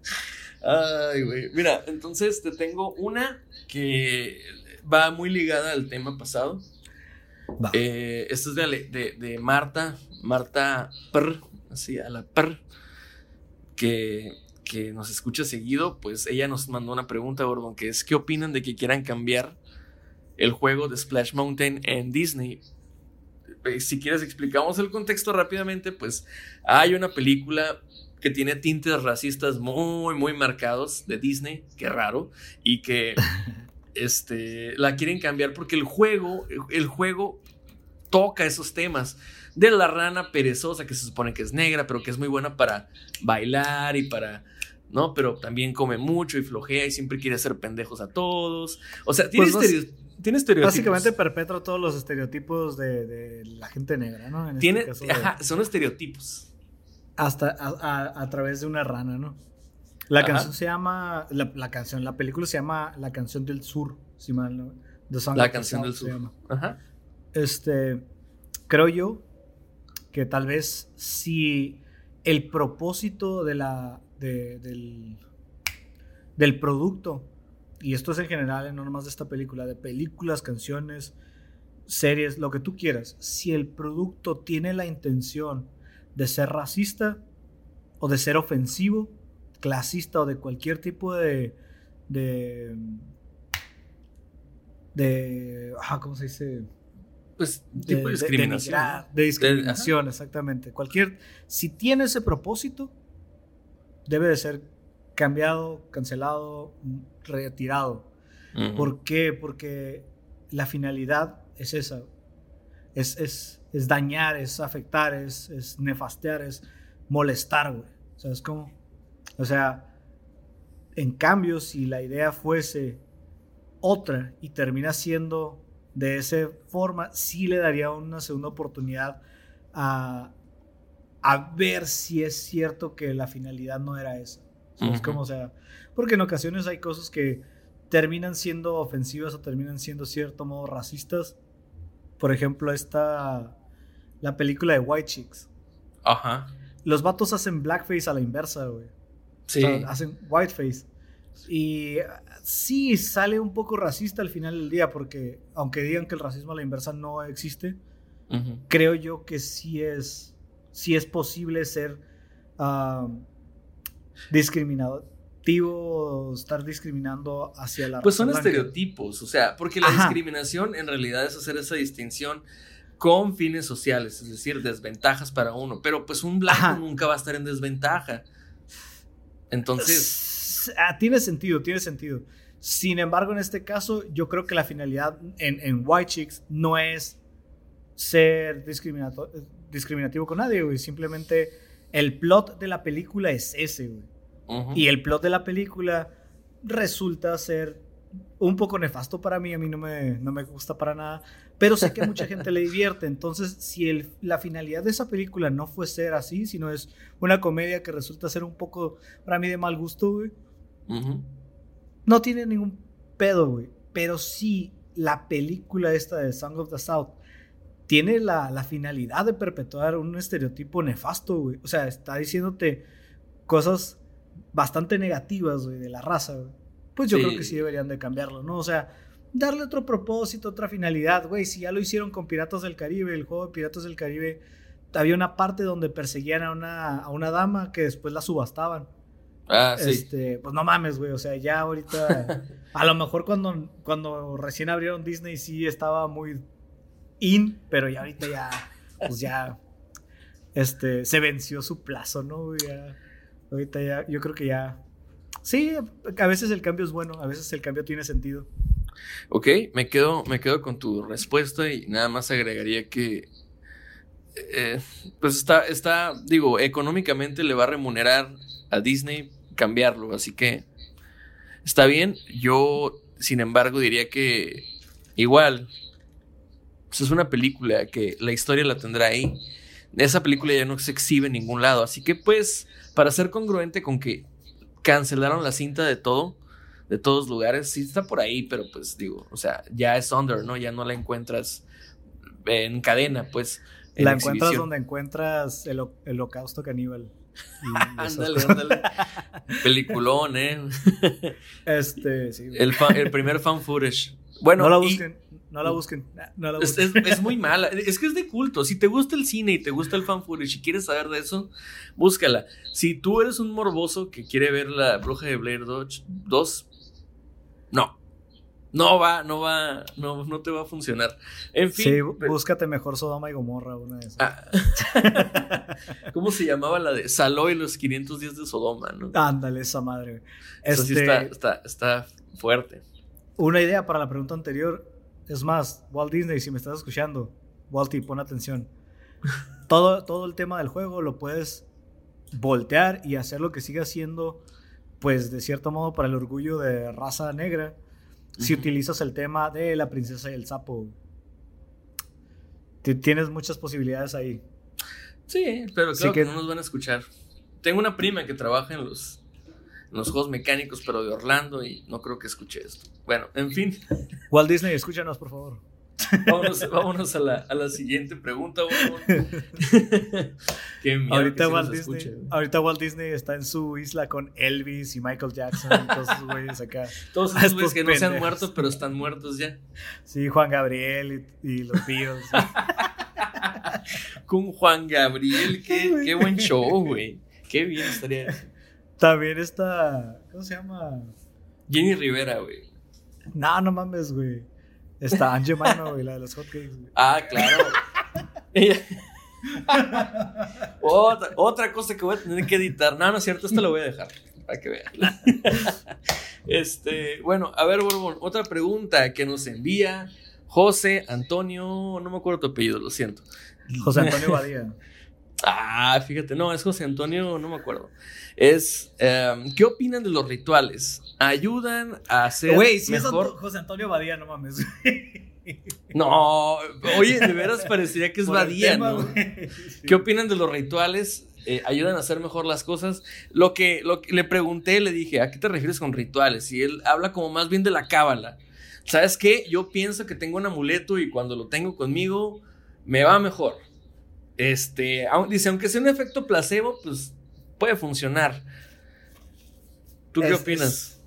Ay, güey. Mira, entonces te tengo una que va muy ligada al tema pasado. Eh, esto es de, de, Marta, Marta Per, así a la Per, que, que nos escucha seguido. Pues ella nos mandó una pregunta, Gordon, que es: ¿qué opinan de que quieran cambiar el juego de Splash Mountain en Disney. Eh, si quieres explicamos el contexto rápidamente, pues hay una película que tiene tintes racistas muy, muy marcados de Disney, qué raro, y que este, la quieren cambiar porque el juego, el juego toca esos temas de la rana perezosa que se supone que es negra, pero que es muy buena para bailar y para ¿no? Pero también come mucho y flojea y siempre quiere hacer pendejos a todos. O sea, tiene, pues tiene estereotipos. Básicamente perpetra todos los estereotipos de, la gente negra, ¿no? Este tiene, ajá, son estereotipos. Hasta a, través de una rana, ¿no? La canción se llama, la, canción, la película se llama La canción del sur, si mal no. la canción del sur. Ajá. Este, creo yo que tal vez si el propósito de la, del, del producto y esto es en general, no nomás de esta película, de películas, canciones, series, lo que tú quieras, si el producto tiene la intención de ser racista o de ser ofensivo, clasista o de cualquier tipo de... de de ¿Cómo se dice? Pues tipo de, discriminación. De, discriminación, exactamente. Cualquier... Si tiene ese propósito, debe de ser cambiado, cancelado, retirado. ¿Por qué? Porque la finalidad es esa. Es, es, es dañar, es afectar, es, es nefastear, es molestar, güey. ¿Sabes cómo? O sea, en cambio, si la idea fuese otra y termina siendo de esa forma, sí le daría una segunda oportunidad a, a ver si es cierto que la finalidad no era esa. Es como, o sea, porque en ocasiones hay cosas que terminan siendo ofensivas o terminan siendo cierto modo racistas. Por ejemplo, esta, la película de White Chicks. Ajá. Los vatos hacen blackface a la inversa, güey. Sí. hacen whiteface. Y sí, sale un poco racista al final del día, porque aunque digan que el racismo a la inversa no existe, creo yo que sí es, sí es posible ser uh, discriminativo, estar discriminando hacia la Pues son estereotipos, o sea, porque la discriminación en realidad es hacer esa distinción con fines sociales, es decir, desventajas para uno, pero pues un blanco nunca va a estar en desventaja. Entonces... Ah, tiene sentido, tiene sentido. Sin embargo, en este caso, yo creo que la finalidad en, en White Chicks no es ser discriminativo con nadie, güey. Simplemente el plot de la película es ese, güey. Y el plot de la película resulta ser un poco nefasto para mí, a mí no me, no me gusta para nada, pero sé que a mucha gente le divierte, entonces si el, la finalidad de esa película no fue ser así, sino es una comedia que resulta ser un poco para mí de mal gusto, güey, no tiene ningún pedo, güey, pero sí la película esta de Song of the South tiene la, la finalidad de perpetuar un estereotipo nefasto, güey, o sea, está diciéndote cosas bastante negativas, güey, de la raza, güey pues yo creo que sí deberían de cambiarlo, ¿no? O sea, darle otro propósito, otra finalidad, güey, si ya lo hicieron con Piratas del Caribe, el juego de Piratas del Caribe, había una parte donde perseguían a una, a una dama que después la subastaban. Ah, sí. Este, pues no mames, güey, o sea, ya ahorita, a lo mejor cuando, cuando recién abrieron Disney sí estaba muy in, pero ya ahorita ya, pues ya, este, se venció su plazo, ¿no? Ya, ahorita ya, yo creo que ya Sí, a veces el cambio es bueno, a veces el cambio tiene sentido. Ok, me quedo, me quedo con tu respuesta y nada más agregaría que eh, pues está, está, digo, económicamente le va a remunerar a Disney cambiarlo, así que está bien. Yo, sin embargo, diría que igual, pues es una película que la historia la tendrá ahí. Esa película ya no se exhibe en ningún lado, así que pues, para ser congruente con que cancelaron la cinta de todo, de todos lugares. Sí está por ahí, pero pues digo, o sea, ya es under, ¿no? Ya no la encuentras en cadena, pues. la encuentras donde encuentras el, el holocausto caníbal. ándale, ándale. Peliculón, ¿eh? este, sí. El, el primer fan footage. Bueno, no la busquen. No la busquen. Es, muy mala. Es que es de culto. Si te gusta el cine y te gusta el fan y quieres saber de eso, búscala. Si tú eres un morboso que quiere ver la bruja de Blair 2, no. No va, no va, no, no te va a funcionar. En fin. Sí, búscate mejor Sodoma y Gomorra, una de esas. Ah. ¿Cómo se llamaba la de Saló y los 500 días de Sodoma, no? Ándale, esa madre. Eso sí está, este está, está fuerte. Una idea para la pregunta anterior es más, Walt Disney, si me estás escuchando, Walty, pon atención. Todo, todo el tema del juego lo puedes voltear y hacer lo que siga siendo, pues de cierto modo, para el orgullo de raza negra, si utilizas el tema de la princesa y el sapo. Tienes muchas posibilidades ahí. Sí, pero creo que no nos van a escuchar. Tengo una prima que trabaja en los los juegos mecánicos, pero de Orlando, y no creo que escuche esto. Bueno, en fin. Walt Disney, escúchanos, por favor. Vámonos, a, la, a, la, siguiente pregunta, Qué miedo ahorita, Walt Disney, ahorita Walt Disney está en su isla con Elvis y Michael Jackson y todos esos güeyes acá. Todos esos güeyes que no se han muerto, pero están muertos ya. Sí, Juan Gabriel y, los Beatles. con Juan Gabriel, qué, qué buen show, güey. Qué bien estaría. También está. ¿Cómo se llama? Jenny Rivera, güey. No, no mames, güey. Está Angie Mano, güey, la de los hotcakes, güey. Ah, claro. otra, otra cosa que voy a tener que editar. No, no es cierto, esto lo voy a dejar. Para que vean. este, bueno, a ver, Borbón, otra pregunta que nos envía José Antonio. No me acuerdo tu apellido, lo siento. José Antonio Badía. Ah, fíjate, no, es José Antonio, no me acuerdo. Es, em, ¿qué opinan de los rituales? ¿Ayudan a hacer Güey, si mejor? es José Antonio Badía, no mames. No, oye, de veras parecería que es Badía, ¿no? ¿Qué opinan de los rituales? Eh, ¿Ayudan a hacer mejor las cosas? Lo que, lo que le pregunté, le dije, ¿a qué te refieres con rituales? Y él habla como más bien de la cábala. ¿Sabes qué? Yo pienso que tengo un amuleto y cuando lo tengo conmigo, me va mejor. Este, dice, aunque sea un efecto placebo, pues puede funcionar. ¿Tú qué opinas?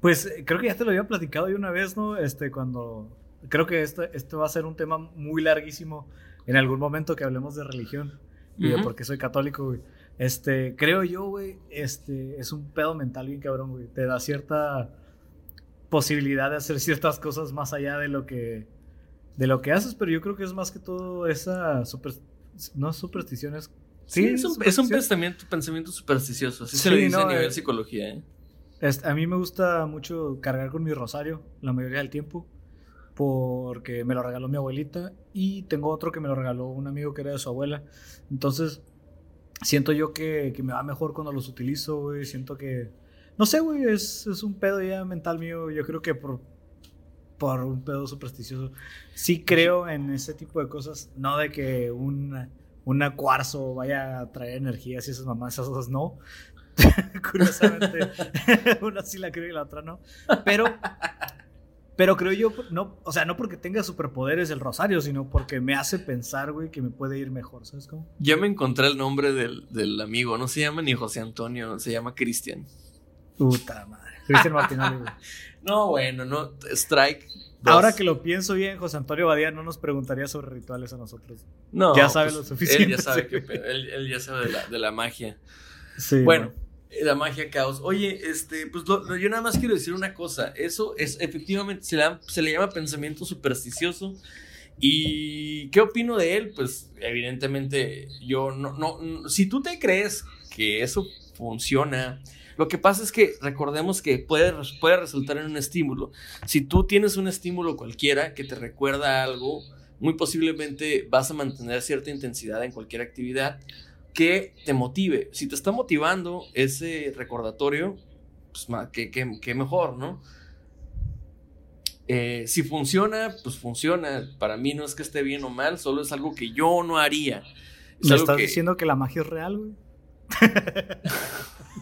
Pues creo que ya te lo había platicado yo una vez, ¿no? Este, cuando. Creo que esto, esto va a ser un tema muy larguísimo en algún momento que hablemos de religión y de por qué soy católico, güey. Este, creo yo, güey, este, es un pedo mental bien cabrón, güey. Te da cierta posibilidad de hacer ciertas cosas más allá de lo que de lo que haces, pero yo creo que es más que todo esa super, no supersticiones. Sí, es, un, es un pensamiento, pensamiento supersticioso. Así se le dice no, a nivel eh. psicología, ¿eh? A mí me gusta mucho cargar con mi rosario la mayoría del tiempo porque me lo regaló mi abuelita y tengo otro que me lo regaló un amigo que era de su abuela. Entonces, siento yo que, que me va mejor cuando los utilizo, güey. Siento que, no sé, güey, es, es un pedo ya mental mío. Yo creo que por, por un pedo supersticioso. Sí creo en ese tipo de cosas, no de que un, una cuarzo vaya a traer energías y esas mamás, esas cosas no. Curiosamente, una sí la creo y la otra no. Pero, pero creo yo, no, o sea, no porque tenga superpoderes el rosario, sino porque me hace pensar, güey, que me puede ir mejor, ¿sabes cómo? Ya me encontré el nombre del, del amigo. No se llama ni José Antonio, se llama Cristian. Puta madre. Cristian Martinelli, güey. No, bueno, no. Strike. dos. Ahora que lo pienso bien, José Antonio Badía no nos preguntaría sobre rituales a nosotros. No, ya sabe pues, lo suficiente, Él ya sabe pedo, él, él ya sabe de la, de la magia. Sí. Bueno, la magia caos. Oye, este, pues lo- lo- yo nada más quiero decir una cosa. Eso es efectivamente, se le, da- se le llama pensamiento supersticioso. ¿Y qué opino de él? Pues evidentemente yo no, no, no- si tú te crees que eso funciona, lo que pasa es que recordemos que puede, puede resultar en un estímulo. Si tú tienes un estímulo cualquiera que te recuerda algo, muy posiblemente vas a mantener cierta intensidad en cualquier actividad que te motive. Si te está motivando ese recordatorio, pues que, que- que mejor, ¿no? Eh, si funciona, pues funciona. Para mí no es que esté bien o mal, solo es algo que yo no haría. Es ¿Me estás que- diciendo que la magia es real, güey?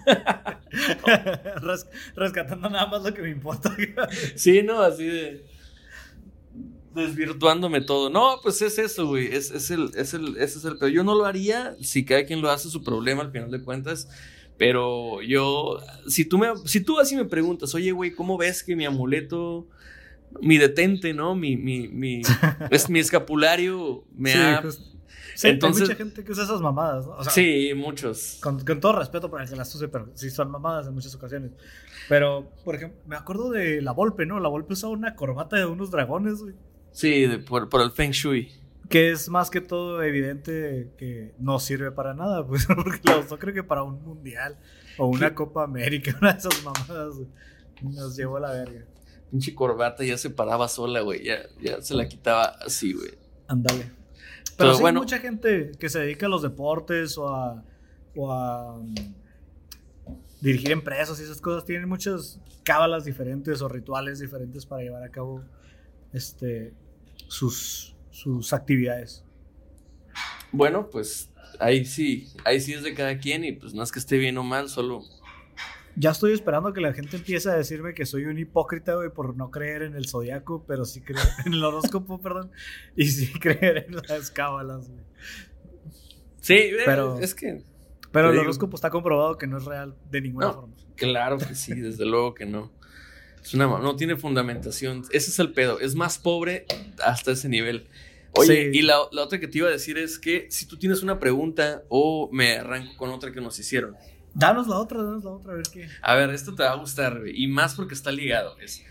Res- rescatando nada más lo que me importa. Sí, no, así de. Desvirtuándome todo. No, pues es eso, güey. Es, es el, es el, ese es el. Pero yo no lo haría. Si cada quien lo hace, su problema al final de cuentas. Pero yo. Si tú, me, si tú así me preguntas, oye, güey, ¿cómo ves que mi amuleto. Mi detente, ¿no? Mi, mi, mi, es, mi escapulario me Sí, ha. Sí, Entonces- hay mucha gente que usa esas mamadas, ¿no? O sea, sí, muchos. Con, con todo respeto para el que las use, pero sí son mamadas en muchas ocasiones. Pero, por ejemplo, me acuerdo de la Volpe, ¿no? La Volpe usaba una corbata de unos dragones, güey. Sí, de- por, por el Feng Shui. Que es más que todo evidente que no sirve para nada, pues, porque la usó creo que para un mundial o una Copa América, una de esas mamadas, güey. Nos llevó a la verga. Pinche corbata ya se paraba sola, güey. Ya, ya se la quitaba así, güey. Ándale. Pero, Pero sí bueno. hay mucha gente que se dedica a los deportes o a, o a mm, dirigir empresas y esas cosas. Tienen muchas cábalas diferentes o rituales diferentes para llevar a cabo este, sus, sus actividades. Bueno, pues ahí sí, ahí sí es de cada quien y pues no es que esté bien o mal, solo Ya estoy esperando que la gente empiece a decirme que soy un hipócrita, güey, por no creer en el zodiaco, pero sí creer en el horóscopo, perdón, y sí creer en las cábalas, güey. Sí, eh, Pero- es que Pero el digo. horóscopo está comprobado que no es real de ninguna No. forma. claro que sí, desde luego que no. Es una no tiene fundamentación. Ese es el pedo, es más pobre hasta ese nivel. Oye, Sí. y la, la otra que te iba a decir es que si tú tienes una pregunta o me arranco con otra que nos hicieron. Danos la otra, danos la otra, a ver qué. A ver, esto te va a gustar, y más porque está ligado. Es,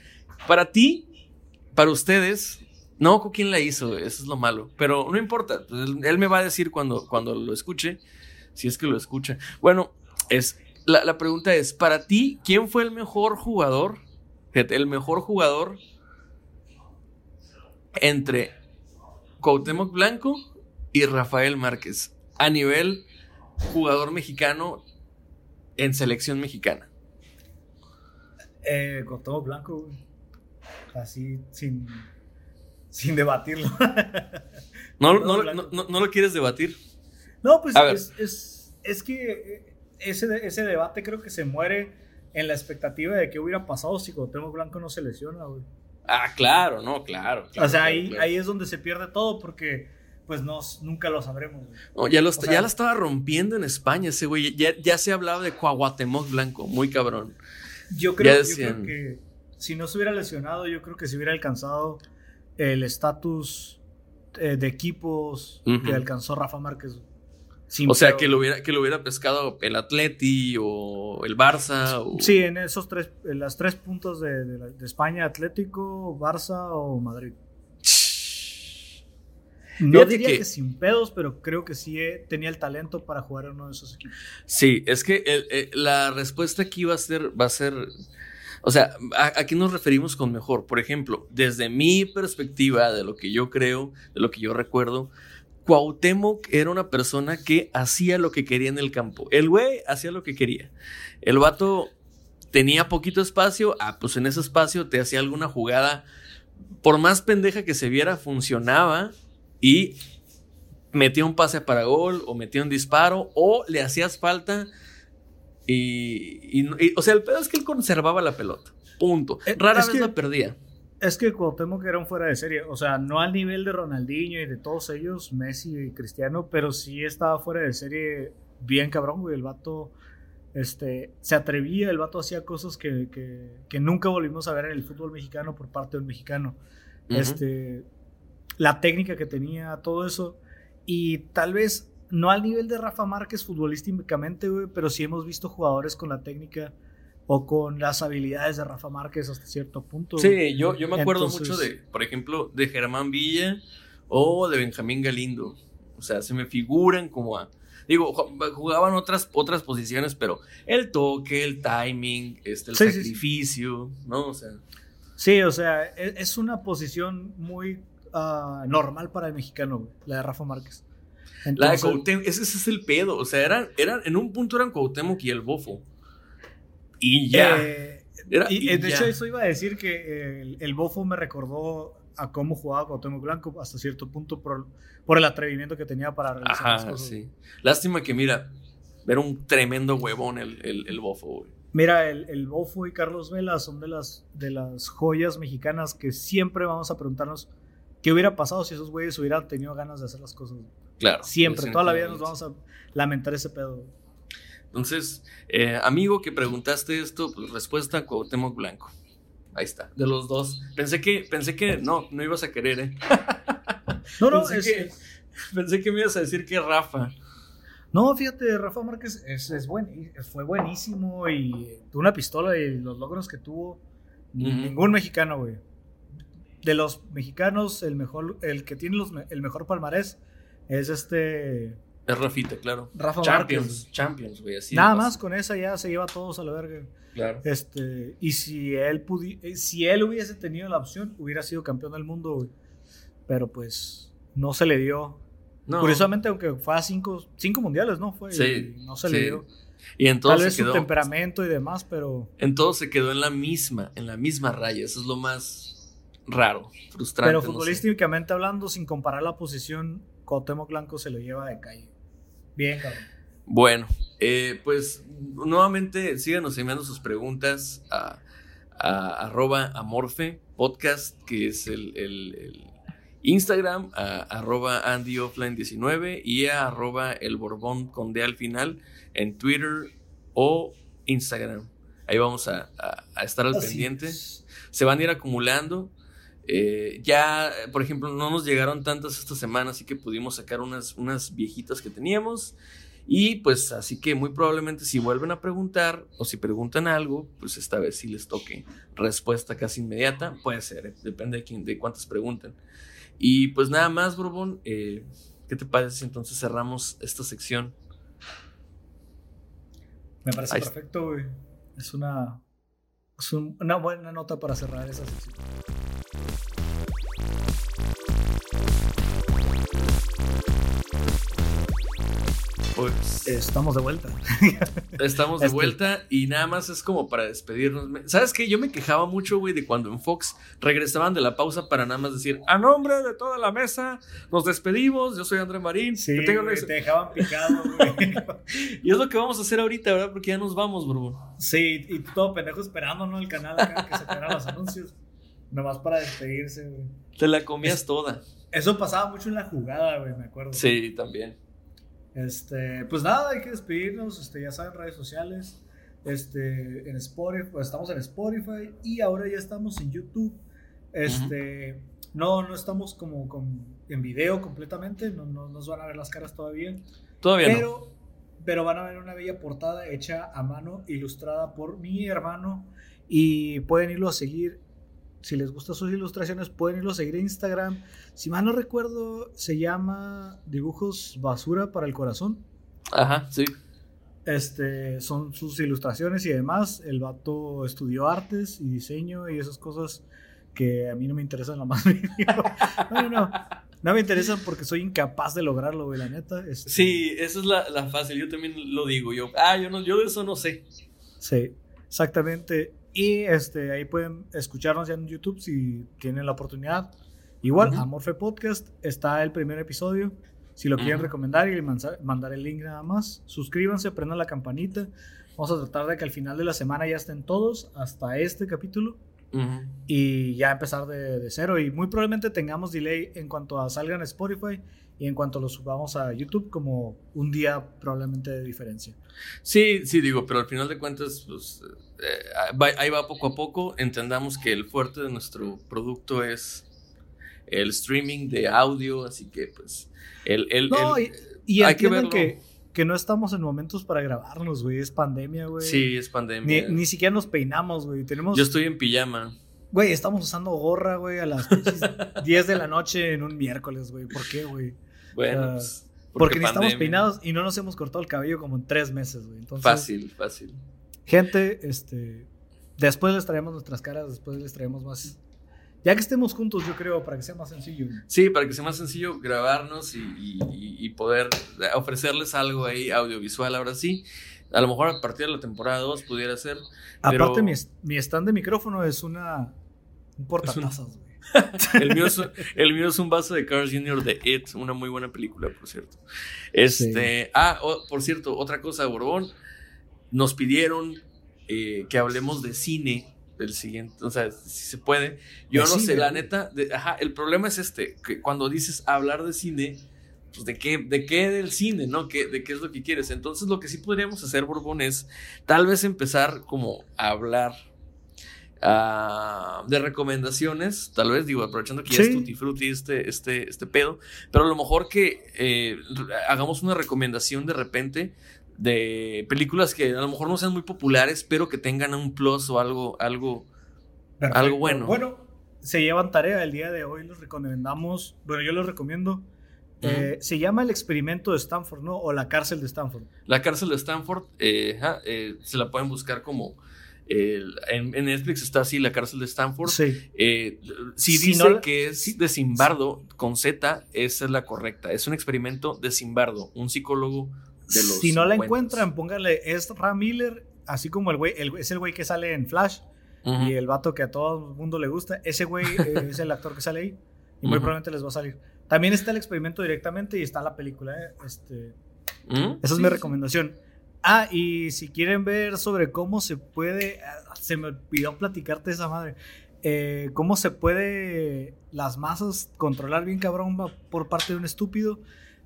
para ti, para ustedes, no quién la hizo, eso es lo malo. Pero no importa, pues, él, me va a decir cuando, cuando lo escuche, si es que lo escucha. Bueno, es, la, la pregunta es, para ti, ¿quién fue el mejor jugador? El mejor jugador entre Cuauhtémoc Blanco y Rafael Márquez a nivel jugador mexicano en selección mexicana. Eh, con todo blanco, güey. Así, sin, sin debatirlo. ¿No, no, no- no lo quieres debatir? no, pues es, es, es que eh, ese, ese debate creo que se muere en la expectativa de qué hubiera pasado si Cuauhtémoc Blanco no se lesiona, güey. Ah, claro, no, claro. claro, o sea, ahí, claro. ahí es donde se pierde todo porque pues no, nunca lo sabremos. No, ya, lo, o sea- ya la estaba rompiendo en España ese güey. Ya, ya se hablaba de Cuauhtémoc Blanco, muy cabrón. Yo creo, yo creo que si no se hubiera lesionado, yo creo que se hubiera alcanzado el estatus eh, de equipos que alcanzó Rafa Márquez. Sin O sea, que lo hubiera, que lo hubiera pescado el Atleti o el Barça. O... Sí, en esos tres, en las tres puntos de, de España, Atlético, Barça o Madrid. No diría que- que... sin pedos, pero creo que sí eh, tenía el talento para jugar en uno de esos equipos. Sí, es que el- eh, la respuesta aquí va a ser, va a ser, o sea, ¿a, a qué nos referimos con mejor? Por ejemplo, desde mi perspectiva, de lo que yo creo, de lo que yo recuerdo, Cuauhtémoc era una persona que hacía lo que quería en el campo. El güey hacía lo que quería. El vato tenía poquito espacio, ah, pues en ese espacio te hacía alguna jugada, por más pendeja que se viera, funcionaba y metía un pase para gol o metía un disparo o le hacías falta y, y- y- o sea, el pedo es que él conservaba la pelota. Punto. Eh, Rara es vez que- la perdía. Es que Cuauhtémoc era un fuera de serie, o sea, no al nivel de Ronaldinho y de todos ellos, Messi y Cristiano, pero sí estaba fuera de serie bien cabrón, güey. El vato este, se atrevía, el vato hacía cosas que, que- que nunca volvimos a ver en el fútbol mexicano por parte de un mexicano. Este, la técnica que tenía, todo eso. Y tal vez no al nivel de Rafa Márquez futbolísticamente, güey, pero sí hemos visto jugadores con la técnica o con las habilidades de Rafa Márquez hasta cierto punto. güey. Sí, yo, yo me acuerdo Entonces- mucho de, por ejemplo, de Germán Villa o de Benjamín Galindo. O sea, se me figuran como a. Digo, ju- jugaban otras, otras posiciones, pero el toque, el timing, este, el Sí, sí, sí. sacrificio, ¿no? O sea. Sí, o sea, e- es una posición muy ah, normal para el mexicano, güey, la de Rafa Márquez. La de Cuauhtémoc, ese, ese es el pedo. O sea, eran, eran, en un punto eran Cuauhtémoc y el Bofo. Y ya. eh, Era- y, y eh, de ya. hecho, eso iba a decir que el, el bofo me recordó a cómo jugaba Cuauhtémoc Blanco hasta cierto punto por, por el atrevimiento que tenía para realizar las Ajá, cosas. sí. Lástima que, mira, era un tremendo huevón el, el, el Bofo, güey. Mira, el, el Bofo y Carlos Vela son de las, de las joyas mexicanas que siempre vamos a preguntarnos qué hubiera pasado si esos güeyes hubieran tenido ganas de hacer las cosas. Claro. Siempre, toda la vida nos vamos a lamentar ese pedo. Entonces, eh, amigo que preguntaste esto, pues respuesta Cuauhtémoc Blanco. Ahí está, de los dos. Pensé que, pensé que no, no ibas a querer, ¿eh? No, no, pensé, es- que, pensé que me ibas a decir que Rafa. No, fíjate, Rafa Márquez es, es buen, fue buenísimo y tuvo una pistola y los logros que tuvo. Ningún mexicano, güey. De los mexicanos, el mejor, el que tiene los el mejor palmarés es este Es Rafita, claro. Rafa Champions, Márquez. Champions, güey. Así Nada más con esa ya se lleva a todos a la verga. Claro. Este, y si él pudi- eh, si él hubiese tenido la opción, hubiera sido campeón del mundo, güey. Pero pues no se le dio. No. Curiosamente, aunque fue a cinco, cinco mundiales, ¿no? Fue, Sí, no se sí. le dio. Y Tal entonces vez se quedó, su temperamento y demás, pero en todo se quedó en la misma, en la misma raya. Eso es lo más raro, frustrante. Pero no sé. futbolísticamente hablando, sin comparar la posición, Cuauhtémoc Blanco se lo lleva de calle. Bien, cabrón. Bueno, eh, pues nuevamente síganos enviando sus preguntas a, a arroba amorfe podcast, que es el, el- el Instagram, a arroba andyoffline19 y a arroba el borbón con D al final en Twitter o Instagram. Ahí vamos a, a- a estar al Así pendiente. es. Se van a ir acumulando. Eh, ya, por ejemplo, no nos llegaron tantas esta semana, así que pudimos sacar unas, unas viejitas que teníamos. Y pues así que muy probablemente si vuelven a preguntar o si preguntan algo, pues esta vez sí les toque respuesta casi inmediata. Puede ser, eh, depende de, quién, de cuántas pregunten. Y pues nada más, Borbón, eh, ¿qué te parece si entonces cerramos esta sección? Me parece Ahí perfecto, güey. Es una, es un- una buena nota para cerrar esa sección. Pues Estamos de vuelta. Estamos de Este- vuelta y nada más es como para despedirnos. ¿Sabes qué? Yo me quejaba mucho, güey, de cuando en Fox regresaban de la pausa para nada más decir, a nombre de toda la mesa, nos despedimos, yo soy André Marín. Sí, güey, una- te dejaban picado, güey. Y es lo que vamos a hacer ahorita, ¿verdad? Porque ya nos vamos, bro. Sí, y todo pendejo esperando, ¿no? El canal acá que sacara los anuncios. Nomás para despedirse, güey. Te la comías toda. Eso pasaba mucho en la jugada, güey, me acuerdo. Sí, también. Este, pues nada, hay que despedirnos. Este, ya saben, redes sociales. Este, en Spotify, pues, estamos en Spotify y ahora ya estamos en YouTube. Este, no, no estamos como con, en video completamente, no, no nos van a ver las caras todavía. Todavía pero, no. pero van a ver una bella portada hecha a mano, ilustrada por mi hermano. Y pueden irlo a seguir. Si les gustan sus ilustraciones, pueden irlo a seguir en Instagram. Si mal no recuerdo, se llama Dibujos Basura para el Corazón. Ajá, sí. Este, son sus ilustraciones y demás. El vato estudió artes y diseño y esas cosas que a mí no me interesan lo más no, no. No me interesan porque soy incapaz de lograrlo, güey, la neta. Este, Sí, esa es la, la fácil. Yo también lo digo. Yo, ah, yo, no, yo de eso no sé. Sí, exactamente. Y este, ahí pueden escucharnos ya en YouTube si tienen la oportunidad. Igual. Amorfe Podcast está el primer episodio. Si lo quieren recomendar y mandar el link nada más, suscríbanse, prendan la campanita. Vamos a tratar de que al final de la semana ya estén todos hasta este capítulo Y ya empezar de, de cero. Y muy probablemente tengamos delay en cuanto a salgan a Spotify y en cuanto lo subamos a YouTube, como un día probablemente de diferencia. Sí, sí, digo, pero al final de cuentas, pues, eh, va- ahí va poco a poco. Entendamos que el fuerte de nuestro producto es el streaming de audio, así que, pues, el... el, No, el- y, y hay que verlo. que, que no estamos en momentos para grabarnos, güey. Es pandemia, güey. sí, es Ni, pandemia. ni siquiera nos peinamos, güey. Tenemos. Yo estoy en pijama. Güey, estamos usando gorra, güey, a las pinches 10 de la noche en un miércoles, güey. ¿Por qué, güey? Bueno, Ah, pues, Porque, ni estamos pandemia. peinados y no nos hemos cortado el cabello como en tres meses, güey. Entonces, Fácil, fácil. gente, este. Después les traemos nuestras caras, después les traemos más. Ya que estemos juntos, yo creo, para que sea más sencillo. Sí, para que sea más sencillo grabarnos y, y- y- y poder ofrecerles algo ahí audiovisual ahora sí. A lo mejor a partir de la temporada 2 pudiera ser. Pero- Aparte, mi, stand de micrófono es una. Un portatazas, güey. El mío, es, un- el mío es un vaso de Carl Jr. de It, una muy buena película, por cierto. Este, ah, oh, por cierto, otra cosa, Borbón, nos pidieron eh, que hablemos de cine del siguiente, o sea, si se puede. Yo no sé, la neta, de- ajá, el problema es este, que cuando dices hablar de cine, pues de qué, de qué del cine, ¿no? ¿Qué, de qué es lo que quieres. Entonces, lo que sí podríamos hacer, Borbón, es tal vez empezar como a hablar ah, de recomendaciones, tal vez, digo, aprovechando que ya es tutti frutti este, este, este pedo, pero a lo mejor que eh, hagamos una recomendación de repente de películas que a lo mejor no sean muy populares, pero que tengan un plus o algo, algo, Perfecto. algo bueno. Bueno, se llevan tarea el día de hoy, los recomendamos. Bueno, yo los recomiendo. Eh, se llama El experimento de Stanford, ¿no? O La cárcel de Stanford. La cárcel de Stanford, eh, eh, se la pueden buscar como... en, en Netflix está así, la cárcel de Stanford. Sí. Eh, si Si dice no que es si- de Simbardo con Z, esa es la correcta. Es un experimento de Simbardo, un psicólogo de los. Si no la 50s. encuentran, pónganle es Ram Miller, así como el güey, el- es el güey que sale en Flash Ujú. y el vato que a todo el mundo le gusta. Ese güey eh, es el actor que sale ahí y muy Ujú. probablemente les va a salir. También está el experimento directamente y está la película. eh, Este, ¿Mm? Esa es Sí, mi sí. recomendación. Ah, y si quieren ver sobre cómo se puede, ah, se me olvidó platicarte esa madre, eh, cómo se puede las masas controlar bien cabrón por parte de un estúpido,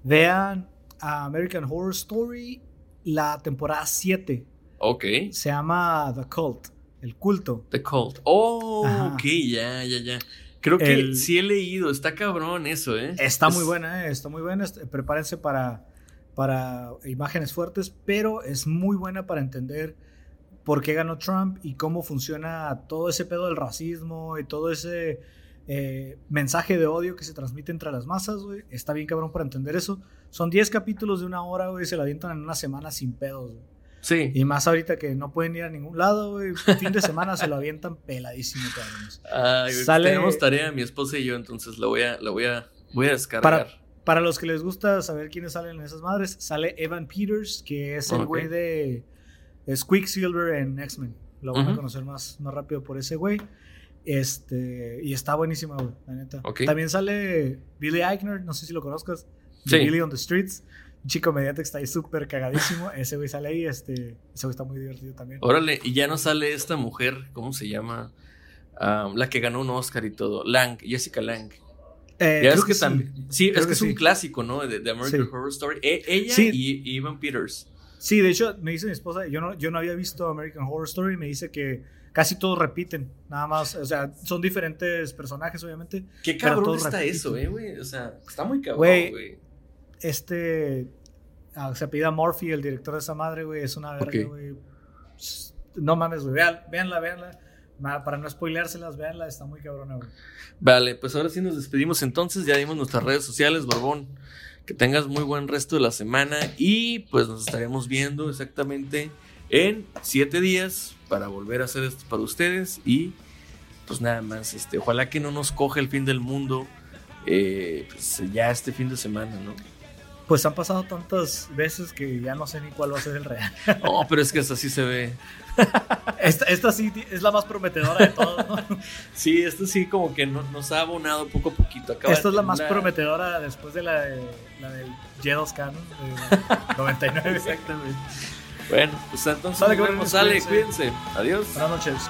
vean a American Horror Story la temporada 7, Ok. se llama The Cult, el culto. The Cult. Oh, Ajá. ok, ya, ya, ya. Creo que El- sí he leído, está cabrón eso, ¿eh? Está Es- muy buena, eh, está muy buena. est- Prepárense para, para imágenes fuertes, pero es muy buena para entender por qué ganó Trump y cómo funciona todo ese pedo del racismo y todo ese eh, mensaje de odio que se transmite entre las masas, güey. Está bien cabrón para entender eso. Son 10 capítulos de una hora, güey, se la avientan en una semana sin pedos, güey. Sí. Y más ahorita que no pueden ir a ningún lado, güey. Fin de semana se lo avientan peladísimo. Ay, güey, Sale- Tenemos tarea, mi esposa y yo, entonces la voy a, la voy a, voy a descargar. Para, para los que les gusta saber quiénes salen en esas madres, sale Evan Peters, que es el güey de es Quicksilver en X-Men. Lo van a conocer más, más rápido por ese güey. Este, y está buenísima, güey, la neta. También sale Billy Eichner, no sé si lo conozcas. De Sí. Billy on the Streets. Un chico mediante que está ahí súper cagadísimo. Ese güey sale ahí, este, ese güey está muy divertido también. Órale, y ya no sale esta mujer, ¿cómo se llama? Ah, la que ganó un Oscar y todo. Lang, Jessica Lang. Eh, Ya es que, sí. también. Sí, es que, es un clásico, ¿no? De, de American Sí. Horror Story. E- ella y, y Evan Peters. Sí, de hecho, me dice mi esposa, yo no, yo no había visto American Horror Story, me dice que casi todos repiten, nada más, o sea, son diferentes personajes, obviamente. Qué cabrón está repiten. eso, eh, güey. O sea, está muy cabrón, güey. Este, ah, se apellida Murphy, el director de esa madre, güey, es una verga, güey. No mames, güey, vean, véanla, véanla. Ma- Para no spoileárselas, véanla, está muy cabrona, güey. Vale, pues ahora sí nos despedimos entonces. Ya dimos nuestras redes sociales, Borbón. Que tengas muy buen resto de la semana. Y pues nos estaremos viendo exactamente en siete días para volver a hacer esto para ustedes. Y pues nada más, este, ojalá que no nos coge el fin del mundo. eh, pues, ya este fin de semana, ¿no? Pues han pasado tantas veces que ya no sé ni cuál va a ser el real. No, pero es que hasta así se ve. Esta, esta sí es la más prometedora de todas, ¿no? Sí, esto sí como que no- nos ha abonado poco a poquito. Acaba Esta es la más prometedora después de la, de, la del G2K, ¿no? De 99. Exactamente. Bueno, pues entonces nos vemos. Sale, cuídense. cuídense. Adiós. Buenas noches.